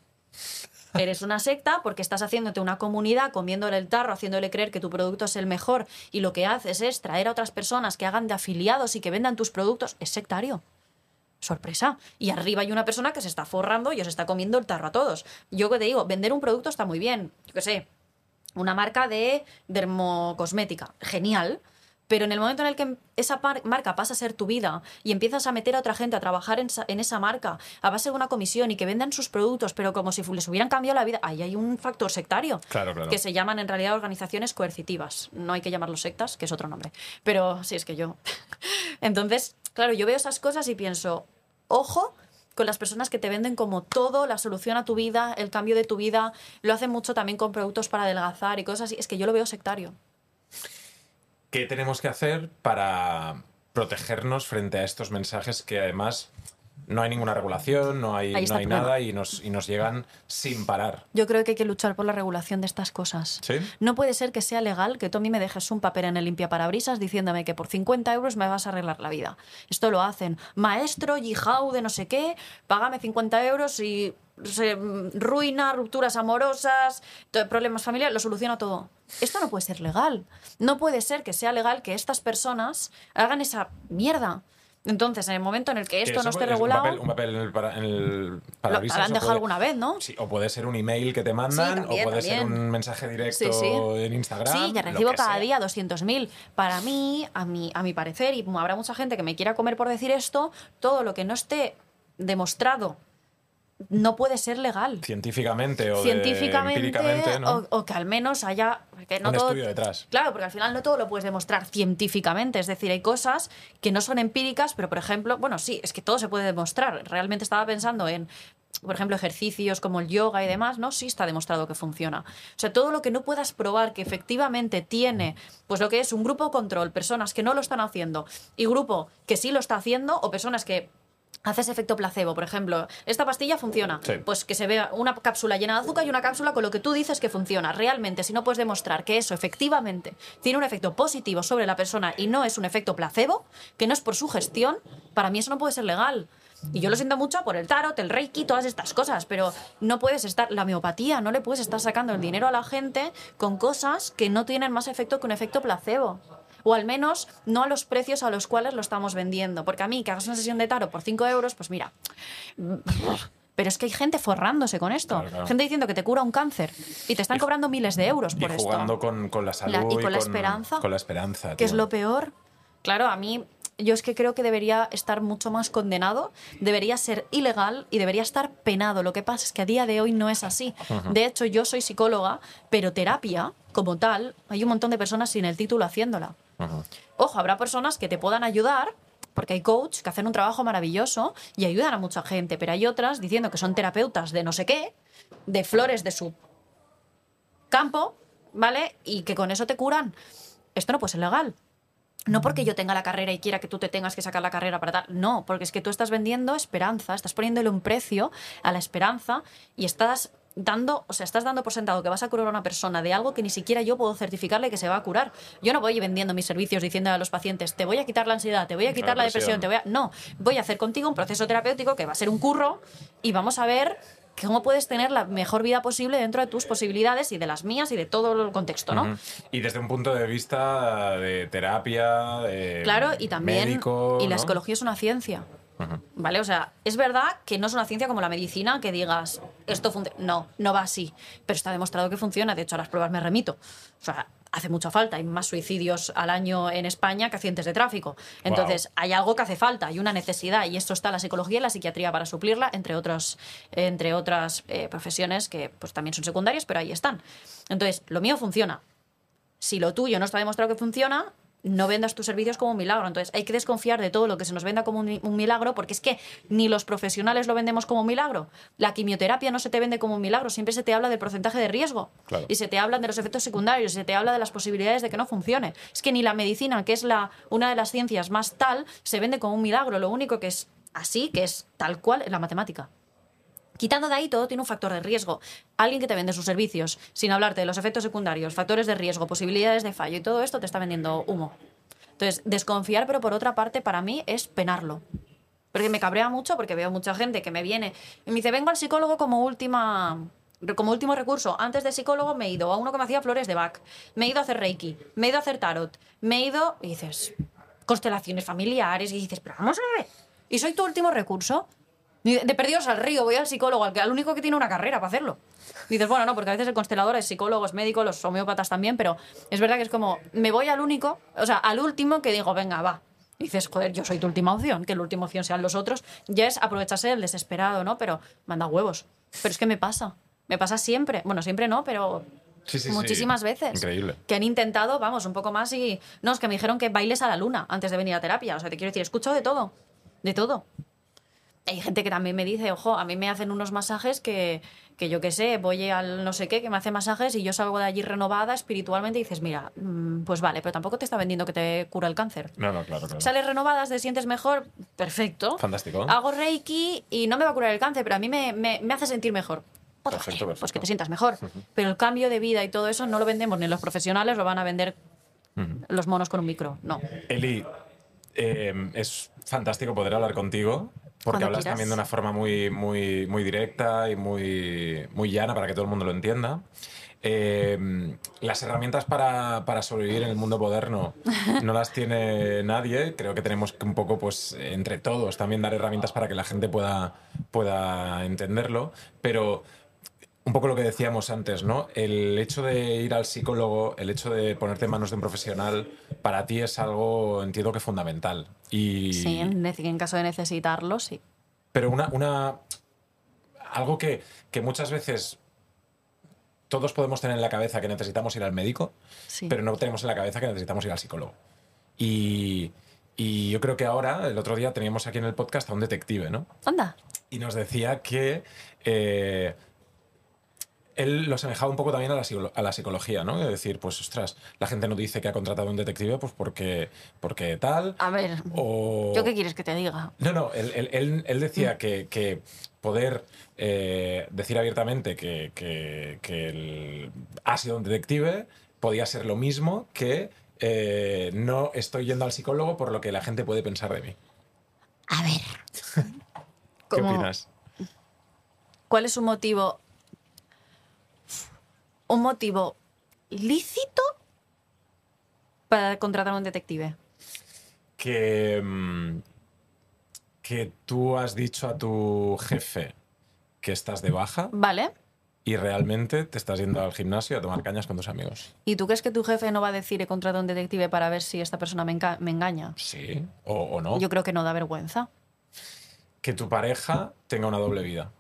Eres una secta porque estás haciéndote una comunidad, comiéndole el tarro, haciéndole creer que tu producto es el mejor y lo que haces es traer a otras personas que hagan de afiliados y que vendan tus productos. Es sectario. Sorpresa. Y arriba hay una persona que se está forrando y os está comiendo el tarro a todos. Yo que te digo, vender un producto está muy bien. Yo qué sé, una marca de dermocosmética. Genial. Pero en el momento en el que esa marca pasa a ser tu vida y empiezas a meter a otra gente a trabajar en esa, en esa marca a base de una comisión y que vendan sus productos, pero como si les hubieran cambiado la vida, ahí hay un factor sectario. Claro, claro. Que se llaman en realidad organizaciones coercitivas. No hay que llamarlos sectas, que es otro nombre. Pero sí, es que yo. *laughs* Entonces, claro, yo veo esas cosas y pienso, ojo con las personas que te venden como todo, la solución a tu vida, el cambio de tu vida. Lo hacen mucho también con productos para adelgazar y cosas así. Es que yo lo veo sectario. ¿Qué tenemos que hacer para protegernos frente a estos mensajes que además no hay ninguna regulación, no hay, no hay nada y nos, y nos llegan sin parar. Yo creo que hay que luchar por la regulación de estas cosas. ¿Sí? No puede ser que sea legal que tú a mí me dejes un papel en el limpiaparabrisas diciéndome que por 50 euros me vas a arreglar la vida. Esto lo hacen. Maestro, yihau de no sé qué, págame 50 euros y ruina, rupturas amorosas, problemas familiares, lo soluciona todo. Esto no puede ser legal. No puede ser que sea legal que estas personas hagan esa mierda. Entonces, en el momento en el que esto no esté un regulado, papel- Un papel, en el, para, en el lo parabrisas, habrán o dejado puede- alguna vez, ¿no? Sí, o puede ser un email que te mandan, también, o puede ser un mensaje directo Sí, sí. en Instagram. Sí, que lo recibo cada sea. día 200.000. Para mí, a mi, a mi parecer, y habrá mucha gente que me quiera comer por decir esto, todo lo que no esté demostrado no puede ser legal. Científicamente o Científicamente, empíricamente, ¿no? o, o que al menos haya... Que no Un todo- estudio detrás. Claro, porque al final no todo lo puedes demostrar científicamente. Es decir, hay cosas que no son empíricas, pero por ejemplo, bueno, sí, es que todo se puede demostrar. Realmente estaba pensando en, por ejemplo, ejercicios como el yoga y demás, ¿no? Sí está demostrado que funciona. O sea, todo lo que no puedas probar que efectivamente tiene, pues lo que es un grupo control, personas que no lo están haciendo y grupo que sí lo está haciendo, o personas que haces efecto placebo, por ejemplo, esta pastilla funciona, Sí. pues que se vea una cápsula llena de azúcar y una cápsula con lo que tú dices que funciona. Realmente, si no puedes demostrar que eso efectivamente tiene un efecto positivo sobre la persona y no es un efecto placebo, que no es por su gestión, para mí eso no puede ser legal. Y yo lo siento mucho por el tarot, el reiki, todas estas cosas, pero no puedes estar, la homeopatía, no le puedes estar sacando el dinero a la gente con cosas que no tienen más efecto que un efecto placebo. O al menos no a los precios a los cuales lo estamos vendiendo. Porque a mí, que hagas una sesión de tarot por 5 euros, pues mira. Pero es que hay gente forrándose con esto. Claro, claro. Gente diciendo que te cura un cáncer. Y te están cobrando miles de euros Y por esto. jugando con, con la salud La- y con la esperanza. Con la esperanza. que es lo peor. Claro, a mí yo es que creo que debería estar mucho más condenado, debería ser ilegal y debería estar penado. Lo que pasa es que a día de hoy no es así. De hecho, yo soy psicóloga, pero terapia, como tal, hay un montón de personas sin el título haciéndola. Ojo, habrá personas que te puedan ayudar, porque hay coach que hacen un trabajo maravilloso y ayudan a mucha gente, pero hay otras diciendo que son terapeutas de no sé qué, de flores de su campo, ¿vale? Y que con eso te curan. Esto no puede ser legal. No porque yo tenga la carrera y quiera que tú te tengas que sacar la carrera para tal. No, porque es que tú estás vendiendo esperanza, estás poniéndole un precio a la esperanza y estás dando, o sea, estás dando por sentado que vas a curar a una persona de algo que ni siquiera yo puedo certificarle que se va a curar. Yo no voy vendiendo mis servicios diciendo a los pacientes, te voy a quitar la ansiedad, te voy a quitar la depresión. depresión, te voy a... No, voy a hacer contigo un proceso terapéutico que va a ser un curro y vamos a ver cómo puedes tener la mejor vida posible dentro de tus posibilidades y de las mías y de todo el contexto, ¿no? Y desde un punto de vista de terapia, de Claro, y también. médico, y la ¿no? psicología es una ciencia. ¿Vale? O sea, es verdad que no es una ciencia como la medicina que digas, esto funciona. No, no va así. Pero está demostrado que funciona. De hecho, a las pruebas me remito. O sea, hace mucha falta. Hay más suicidios al año en España que accidentes de tráfico. Entonces, hay algo que hace falta, hay una necesidad. Y esto está la psicología y la psiquiatría para suplirla, entre, otros, entre otras eh, profesiones que pues, también son secundarias, pero ahí están. Entonces, lo mío funciona si lo tuyo no está demostrado que funciona, no vendas tus servicios como un milagro. Entonces hay que desconfiar de todo lo que se nos venda como un, un milagro, porque es que ni los profesionales lo vendemos como un milagro. La quimioterapia no se te vende como un milagro, siempre se te habla del porcentaje de riesgo. Claro. Y se te hablan de los efectos secundarios, y se te habla de las posibilidades de que no funcione. Es que ni la medicina, que es la, una de las ciencias más tal, se vende como un milagro. Lo único que es así, que es tal cual, es la matemática. Quitando de ahí todo tiene un factor de riesgo. Alguien que te vende sus servicios sin hablarte de los efectos secundarios, factores de riesgo, posibilidades de fallo y todo esto te está vendiendo humo. Entonces, desconfiar, pero por otra parte, para mí es penarlo. Porque me cabrea mucho porque veo mucha gente que me viene y me dice, vengo al psicólogo como última como último recurso. Antes de psicólogo me he ido a uno que me hacía flores de Bach, me he ido a hacer Reiki, me he ido a hacer tarot, me he ido y dices, constelaciones familiares y dices, pero vamos a ver, ¿y soy tu último recurso? De, perdidos al río, voy al psicólogo, al, que- al único que tiene una carrera para hacerlo. Dices, bueno, no, porque a veces el constelador es psicólogo, es médico, los homeópatas también, pero es verdad que es como, me voy al único, o sea, al último que digo, venga, va. Y dices, joder, yo soy tu última opción, que la última opción sean los otros. Ya es aprovecharse del desesperado, ¿no? Pero manda huevos. Pero es que me pasa. Me pasa siempre. Bueno, siempre no, pero Sí, sí, sí. muchísimas veces. Increíble. Que han intentado, vamos, un poco más y. No, es que me dijeron que bailes a la luna antes de venir a terapia. O sea, te quiero decir, escucho de todo. De todo. Hay gente que también me dice, ojo, a mí me hacen unos masajes que, que yo qué sé, voy al no sé qué, que me hace masajes y yo salgo de allí renovada espiritualmente y dices, mira, mm, pues vale, pero tampoco te está vendiendo que te cura el cáncer. No, no, claro, claro. Sales renovadas, te sientes mejor, perfecto. Fantástico. Hago Reiki y no me va a curar el cáncer, pero a mí me, me- me hace sentir mejor. Pues, Perfecto, vale, pues perfecto. que te sientas mejor. Pero el cambio de vida y todo eso no lo vendemos ni los profesionales, lo van a vender los monos con un micro. No. Eli, eh, es fantástico poder hablar contigo. Porque Cuando hablas quieras. también de una forma muy, muy, muy directa y muy, muy llana para que todo el mundo lo entienda. Eh, las herramientas para, para sobrevivir en el mundo moderno *laughs* no las tiene nadie. Creo que tenemos que un poco, pues, entre todos, también dar herramientas para que la gente pueda, pueda entenderlo. Pero un poco lo que decíamos antes, ¿no? El hecho de ir al psicólogo, el hecho de ponerte en manos de un profesional, para ti es algo, entiendo que fundamental. Y, Sí, en, caso de necesitarlo, sí. Pero una, una algo que, que muchas veces todos podemos tener en la cabeza que necesitamos ir al médico, Sí. pero no tenemos en la cabeza que necesitamos ir al psicólogo. Y, y yo creo que ahora, el otro día teníamos aquí en el podcast a un detective, ¿no? Anda. y nos decía que eh, él lo asemejaba un poco también a la, psicolo- a la psicología, ¿no? Es decir, pues, ostras, la gente no dice que ha contratado a un detective pues porque, porque tal. A ver, O... ¿yo qué quieres que te diga? No, no, él, él- él- él decía que, que poder eh, decir abiertamente que, que- ha sido un detective podía ser lo mismo que eh, no estoy yendo al psicólogo por lo que la gente puede pensar de mí. A ver. *laughs* ¿Qué opinas? ¿Cuál es un motivo? Un motivo lícito para contratar a un detective. que, mm, que tú has dicho a tu jefe que estás de baja ¿Vale? y realmente te estás yendo al gimnasio a tomar cañas con tus amigos. ¿Y tú crees que tu jefe no va a decir he contratado a un detective para ver si esta persona me, enga- me engaña? Sí, o, o no. Yo creo que no da vergüenza. Que tu pareja tenga una doble vida.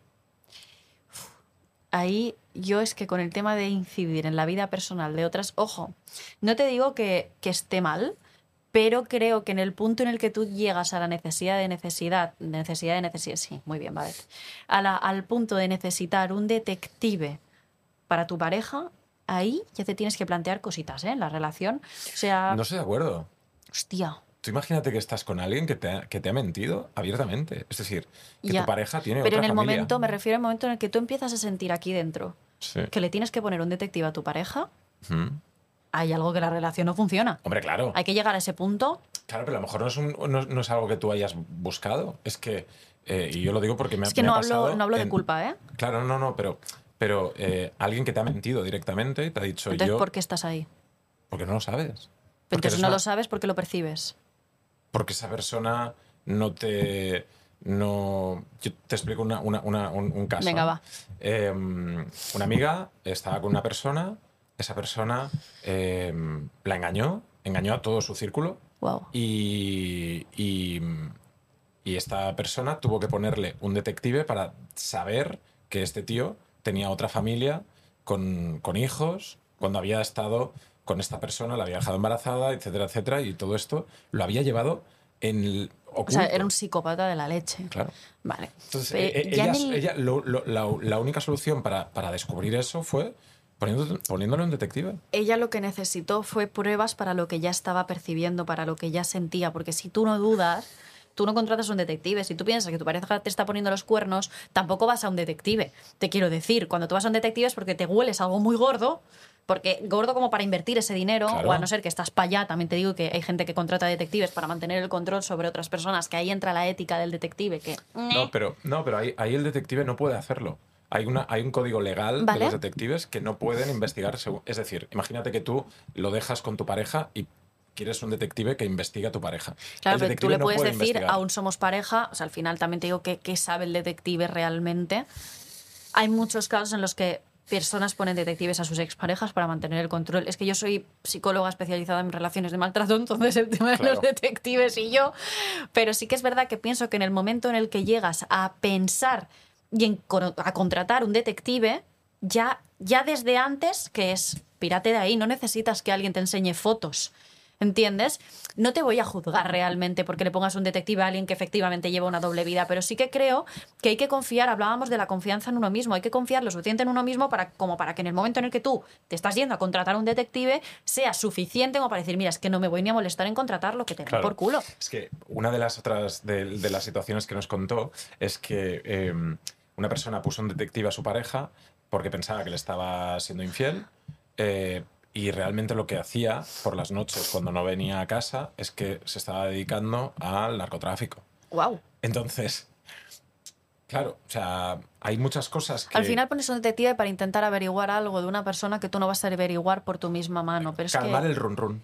Ahí yo es que con el tema de incidir en la vida personal de otras, ojo, no te digo que, que esté mal, pero creo que en el punto en el que tú llegas a la necesidad de necesidad, de necesidad de necesidad, sí, muy bien, vale, a la- al punto de necesitar un detective para tu pareja, ahí ya te tienes que plantear cositas, ¿eh? En la relación. O sea, No estoy de acuerdo. hostia. Tú imagínate que estás con alguien que te ha, que te ha mentido abiertamente. Es decir, que Ya. tu pareja tiene Pero en el familia. momento, me refiero al momento en el que tú empiezas a sentir aquí dentro Sí. que le tienes que poner un detective a tu pareja, Mm. hay algo que la relación no funciona. Hombre, claro. Hay que llegar a ese punto. Claro, pero a lo mejor no es, un- no, no es algo que tú hayas buscado. Es que, eh, y yo lo digo porque me, ha- Es que me ha no hablo, no hablo de culpa, ¿eh? Claro, no, no, pero, pero eh, alguien que te ha mentido directamente te ha dicho Entonces, yo. ¿por qué estás ahí? Porque no lo sabes. Porque Entonces no una- lo sabes porque lo percibes. Porque esa persona no te. No. Yo te explico una- una- una- un, un caso. Venga, va. Eh, una amiga estaba con una persona, esa persona eh, la engañó, engañó a todo su círculo Wow. y, y, y esta persona tuvo que ponerle un detective para saber que este tío tenía otra familia con, con hijos cuando había estado con esta persona, la había dejado embarazada, etcétera, etcétera, y todo esto lo había llevado en el O oculto. sea, era un psicópata de la leche. Claro. Vale. Entonces, Eh, eh, ya ella, en el- ella- lo- lo- la, la única solución para, para descubrir eso fue poniéndole un detective. ella lo que necesitó fue pruebas para lo que ya estaba percibiendo, para lo que ya sentía, porque si tú no dudas, tú no contratas a un detective. Si tú piensas que tu pareja te está poniendo los cuernos, tampoco vas a un detective. Te quiero decir, cuando tú vas a un detective es porque te hueles algo muy gordo, porque gordo como para invertir ese dinero, Claro. o a no ser que estás para allá, también te digo que hay gente que contrata detectives para mantener el control sobre otras personas, que ahí entra la ética del detective, que... No, pero, no, pero ahí, ahí el detective no puede hacerlo. Hay, una, hay un código legal Vale. de los detectives que no pueden investigar. Es decir, imagínate que tú lo dejas con tu pareja y quieres un detective que investigue a tu pareja. Claro, pero tú le no puedes puede decir, investigar. aún somos pareja, o sea, al final también te digo que, que sabe el detective realmente. Hay muchos casos en los que personas ponen detectives a sus exparejas para mantener el control. Es que yo soy psicóloga especializada en relaciones de maltrato, *laughs* entonces el tema de Claro. los detectives y yo. Pero sí que es verdad que pienso que en el momento en el que llegas a pensar y en a contratar un detective, ya, ya desde antes, que es pirate de ahí, no necesitas que alguien te enseñe fotos. ¿Entiendes? No te voy a juzgar realmente porque le pongas un detective a alguien que efectivamente lleva una doble vida, pero sí que creo que hay que confiar, hablábamos de la confianza en uno mismo, hay que confiar lo suficiente en uno mismo para, como para que en el momento en el que tú te estás yendo a contratar a un detective sea suficiente como para decir, mira, es que no me voy ni a molestar en contratarlo, que te Claro. por culo. Es que una de las otras de, de las situaciones que nos contó es que eh, una persona puso un detective a su pareja porque pensaba que le estaba siendo infiel eh, y realmente lo que hacía por las noches cuando no venía a casa es que se estaba dedicando al narcotráfico. Wow. Entonces, claro, o sea, hay muchas cosas que... Al final pones un detective para intentar averiguar algo de una persona que tú no vas a averiguar por tu misma mano. Pero es calmar que, el run run.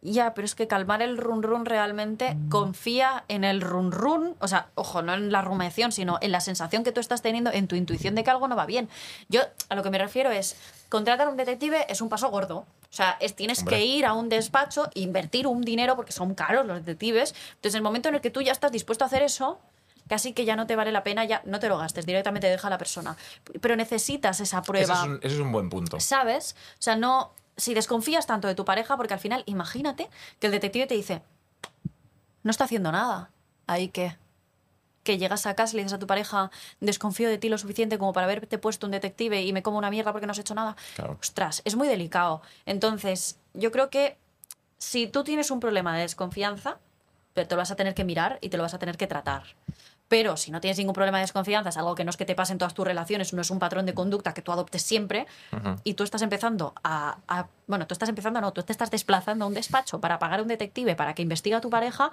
Ya, pero es que calmar el run run realmente confía en el run run, o sea, ojo, no en la rumiación, sino en la sensación que tú estás teniendo, en tu intuición de que algo no va bien. Yo a lo que me refiero es, contratar a un detective es un paso gordo. O sea, es, tienes Hombre. que ir a un despacho, invertir un dinero, porque son caros los detectives. Entonces, el momento en el que tú ya estás dispuesto a hacer eso, casi que ya no te vale la pena, ya no te lo gastes, directamente deja a la persona. Pero necesitas esa prueba. es, un, ese es un buen punto. ¿Sabes? O sea, no. Si desconfías tanto de tu pareja, porque al final, imagínate que el detective te dice, no está haciendo nada. Ahí que. Que llegas a casa y le dices a tu pareja, desconfío de ti lo suficiente como para haberte puesto un detective y me como una mierda porque no has hecho nada. Claro. Ostras, es muy delicado. Entonces, yo creo que si tú tienes un problema de desconfianza, pero te lo vas a tener que mirar y te lo vas a tener que tratar. Pero si no tienes ningún problema de desconfianza, es algo que no es que te pase en todas tus relaciones, no es un patrón de conducta que tú adoptes siempre, y tú estás empezando a, a- Bueno, tú estás empezando, no, tú te estás desplazando a un despacho para pagar a un detective para que investigue a tu pareja,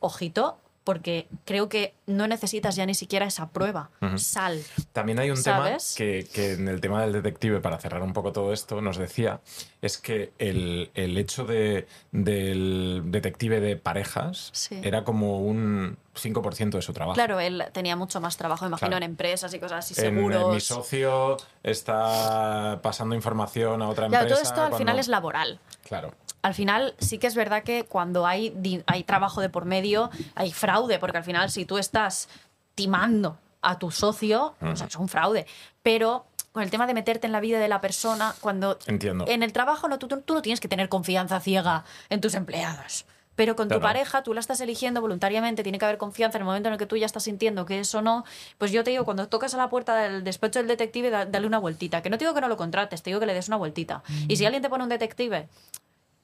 ojito, porque creo que no necesitas ya ni siquiera esa prueba. Sal. También hay un ¿Sabes? tema que, que en el tema del detective, para cerrar un poco todo esto, nos decía, es que el, el hecho de, del detective de parejas Sí. era como un 5% de su trabajo. Claro, él tenía mucho más trabajo, imagino, Claro. en empresas y cosas así, En, eh, seguros. mi socio está pasando información a otra Claro, empresa. todo esto al cuando- final es laboral. Claro. al final sí que es verdad que cuando hay, hay trabajo de por medio, hay fraude, porque al final si tú estás timando a tu socio, o sea, es un fraude. Pero con el tema de meterte en la vida de la persona, cuando Entiendo. en el trabajo no, tú- tú no tienes que tener confianza ciega en tus empleados. Pero con tu pareja, tú la estás eligiendo voluntariamente, tiene que haber confianza en el momento en el que tú ya estás sintiendo que eso no. Pues yo te digo, cuando tocas a la puerta del despacho del detective, da- dale una vueltita. Que no te digo que no lo contrates, te digo que le des una vueltita. Y si alguien te pone un detective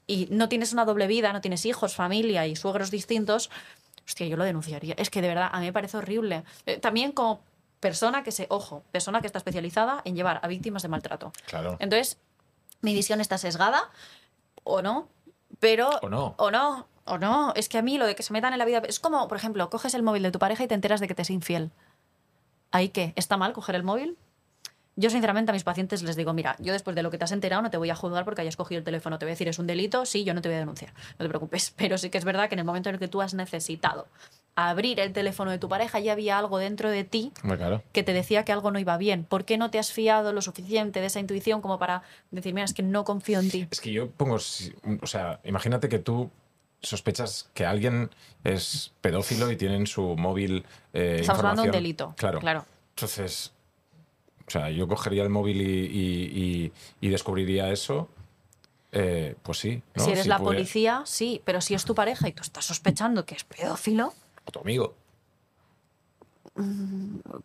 y no tienes una doble vida, no tienes hijos, familia y suegros distintos, hostia, yo lo denunciaría. Es que de verdad, a mí me parece horrible. Eh, también como persona que se, ojo, persona que está especializada en llevar a víctimas de maltrato. Claro. Entonces, mi visión está sesgada, o no, pero... O no. O no, o no. Es que a mí lo de que se metan en la vida... Es como, por ejemplo, coges el móvil de tu pareja y te enteras de que te es infiel. ¿Ahí qué? ¿Está mal coger el móvil? Yo, sinceramente, a mis pacientes les digo, mira, yo después de lo que te has enterado no te voy a juzgar porque hayas cogido el teléfono. Te voy a decir, es un delito, sí, yo no te voy a denunciar. No te preocupes. *laughs* Pero sí que es verdad que en el momento en el que tú has necesitado abrir el teléfono de tu pareja, ya había algo dentro de ti claro. que te decía que algo no iba bien. ¿Por qué no te has fiado lo suficiente de esa intuición como para decir, mira, es que no confío en ti? Es que yo pongo, o sea, imagínate que tú sospechas que alguien es pedófilo y tiene en su móvil eh, Estamos hablando de un delito. Claro. claro. Entonces, o sea, yo cogería el móvil y, y- y- y descubriría eso. eh, pues sí. ¿no? Si eres la pudiera- policía, sí, pero si es tu pareja y tú estás sospechando que es pedófilo, O tu amigo.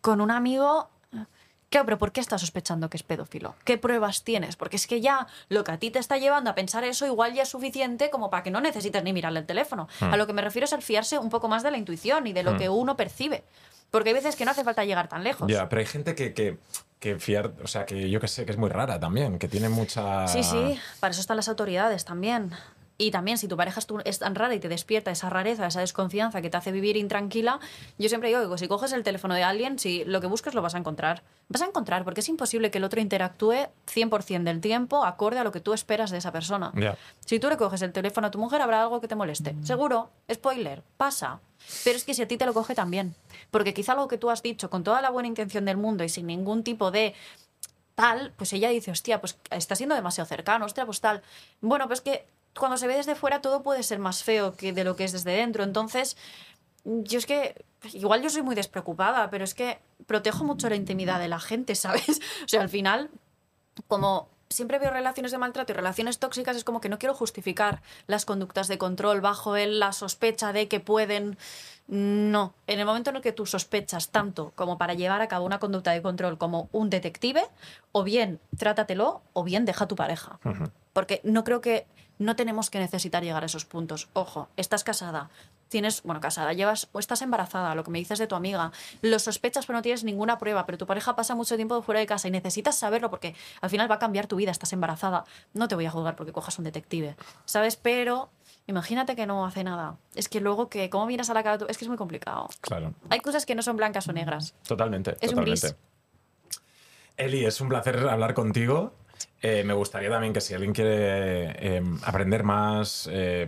con un amigo... Claro, pero ¿por qué estás sospechando que es pedófilo? ¿Qué pruebas tienes? Porque es que ya lo que a ti te está llevando a pensar eso igual ya es suficiente como para que no necesites ni mirarle el teléfono. A lo que me refiero es al fiarse un poco más de la intuición y de lo que uno percibe. Porque hay veces que no hace falta llegar tan lejos. Ya, pero hay gente que, que, que fiar, o sea, que yo que sé, que es muy rara también, que tiene mucha... Sí, sí, para eso están las autoridades también. Y también, si tu pareja es, tan rara y te despierta esa rareza, esa desconfianza que te hace vivir intranquila, yo siempre digo que si coges el teléfono de alguien, si lo que busques lo vas a encontrar. Vas a encontrar, porque es imposible que el otro interactúe 100% del tiempo acorde a lo que tú esperas de esa persona. Si tú le coges el teléfono a tu mujer, habrá algo que te moleste. Seguro, spoiler, pasa. Pero es que si a ti te lo coge también. Porque quizá algo que tú has dicho con toda la buena intención del mundo y sin ningún tipo de tal, pues ella dice, hostia, pues está siendo demasiado cercano, hostia, pues tal. Bueno, pues que cuando se ve desde fuera todo puede ser más feo que de lo que es desde dentro. Entonces, yo es que, igual yo soy muy despreocupada, pero es que protejo mucho la intimidad de la gente, *laughs* ¿sabes? O sea, al final, como siempre veo relaciones de maltrato y relaciones tóxicas, es como que no quiero justificar las conductas de control bajo él la sospecha de que pueden. No. En el momento en el que tú sospechas tanto como para llevar a cabo una conducta de control como un detective, o bien trátatelo, o bien deja a tu pareja. Porque no creo que. No tenemos que necesitar llegar a esos puntos. Ojo, estás casada, tienes, bueno, casada, llevas o estás embarazada, lo que me dices de tu amiga, lo sospechas pero no tienes ninguna prueba, pero tu pareja pasa mucho tiempo fuera de casa y necesitas saberlo porque al final va a cambiar tu vida, estás embarazada, no te voy a juzgar porque cojas un detective, ¿sabes? Pero imagínate que no hace nada. Es que luego que, ¿cómo miras a la cara? Es que es muy complicado. Claro. Hay cosas que no son blancas o negras. Totalmente. Es un totalmente. gris. Eli, es un placer hablar contigo. Eh, me gustaría también que si alguien quiere eh, aprender más, eh,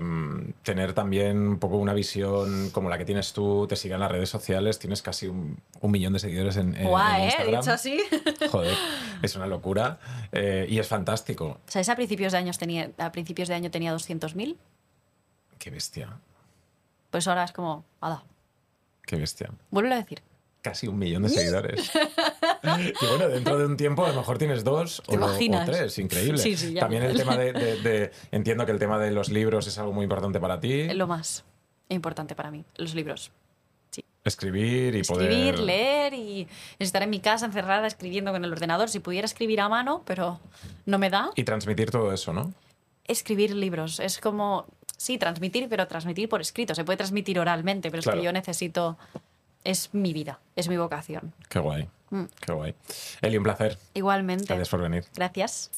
tener también un poco una visión como la que tienes tú, te siga en las redes sociales, tienes casi un, un millón de seguidores en, en- Guau, en ¿eh? Instagram. Dicho así. *laughs* Joder, es una locura eh, y es fantástico. ¿Sabes? A principios de, años tenía, a principios de año tenía 200.000. Qué bestia, Pues ahora es como, ¡Hala! qué bestia. Vuelve a decir. Casi un millón de *laughs* seguidores. *laughs* *laughs* y bueno, dentro de un tiempo a lo mejor tienes dos ¿Te o, lo- o tres, increíble. Sí, sí. También el tema de, de- de- *laughs* Entiendo que el tema de los libros es algo muy importante para ti. Lo más importante para mí, los libros. Escribir y Escribir, poder... leer y estar en mi casa encerrada escribiendo con el ordenador. Si pudiera escribir a mano, pero no me da. Y transmitir todo eso, ¿no? Escribir libros es como, sí, transmitir, pero transmitir por escrito. Se puede transmitir oralmente, pero Claro. es que yo necesito... Es mi vida, es mi vocación. Qué guay. Mm. Qué guay. Eli, un placer. Igualmente. Gracias por venir. Gracias.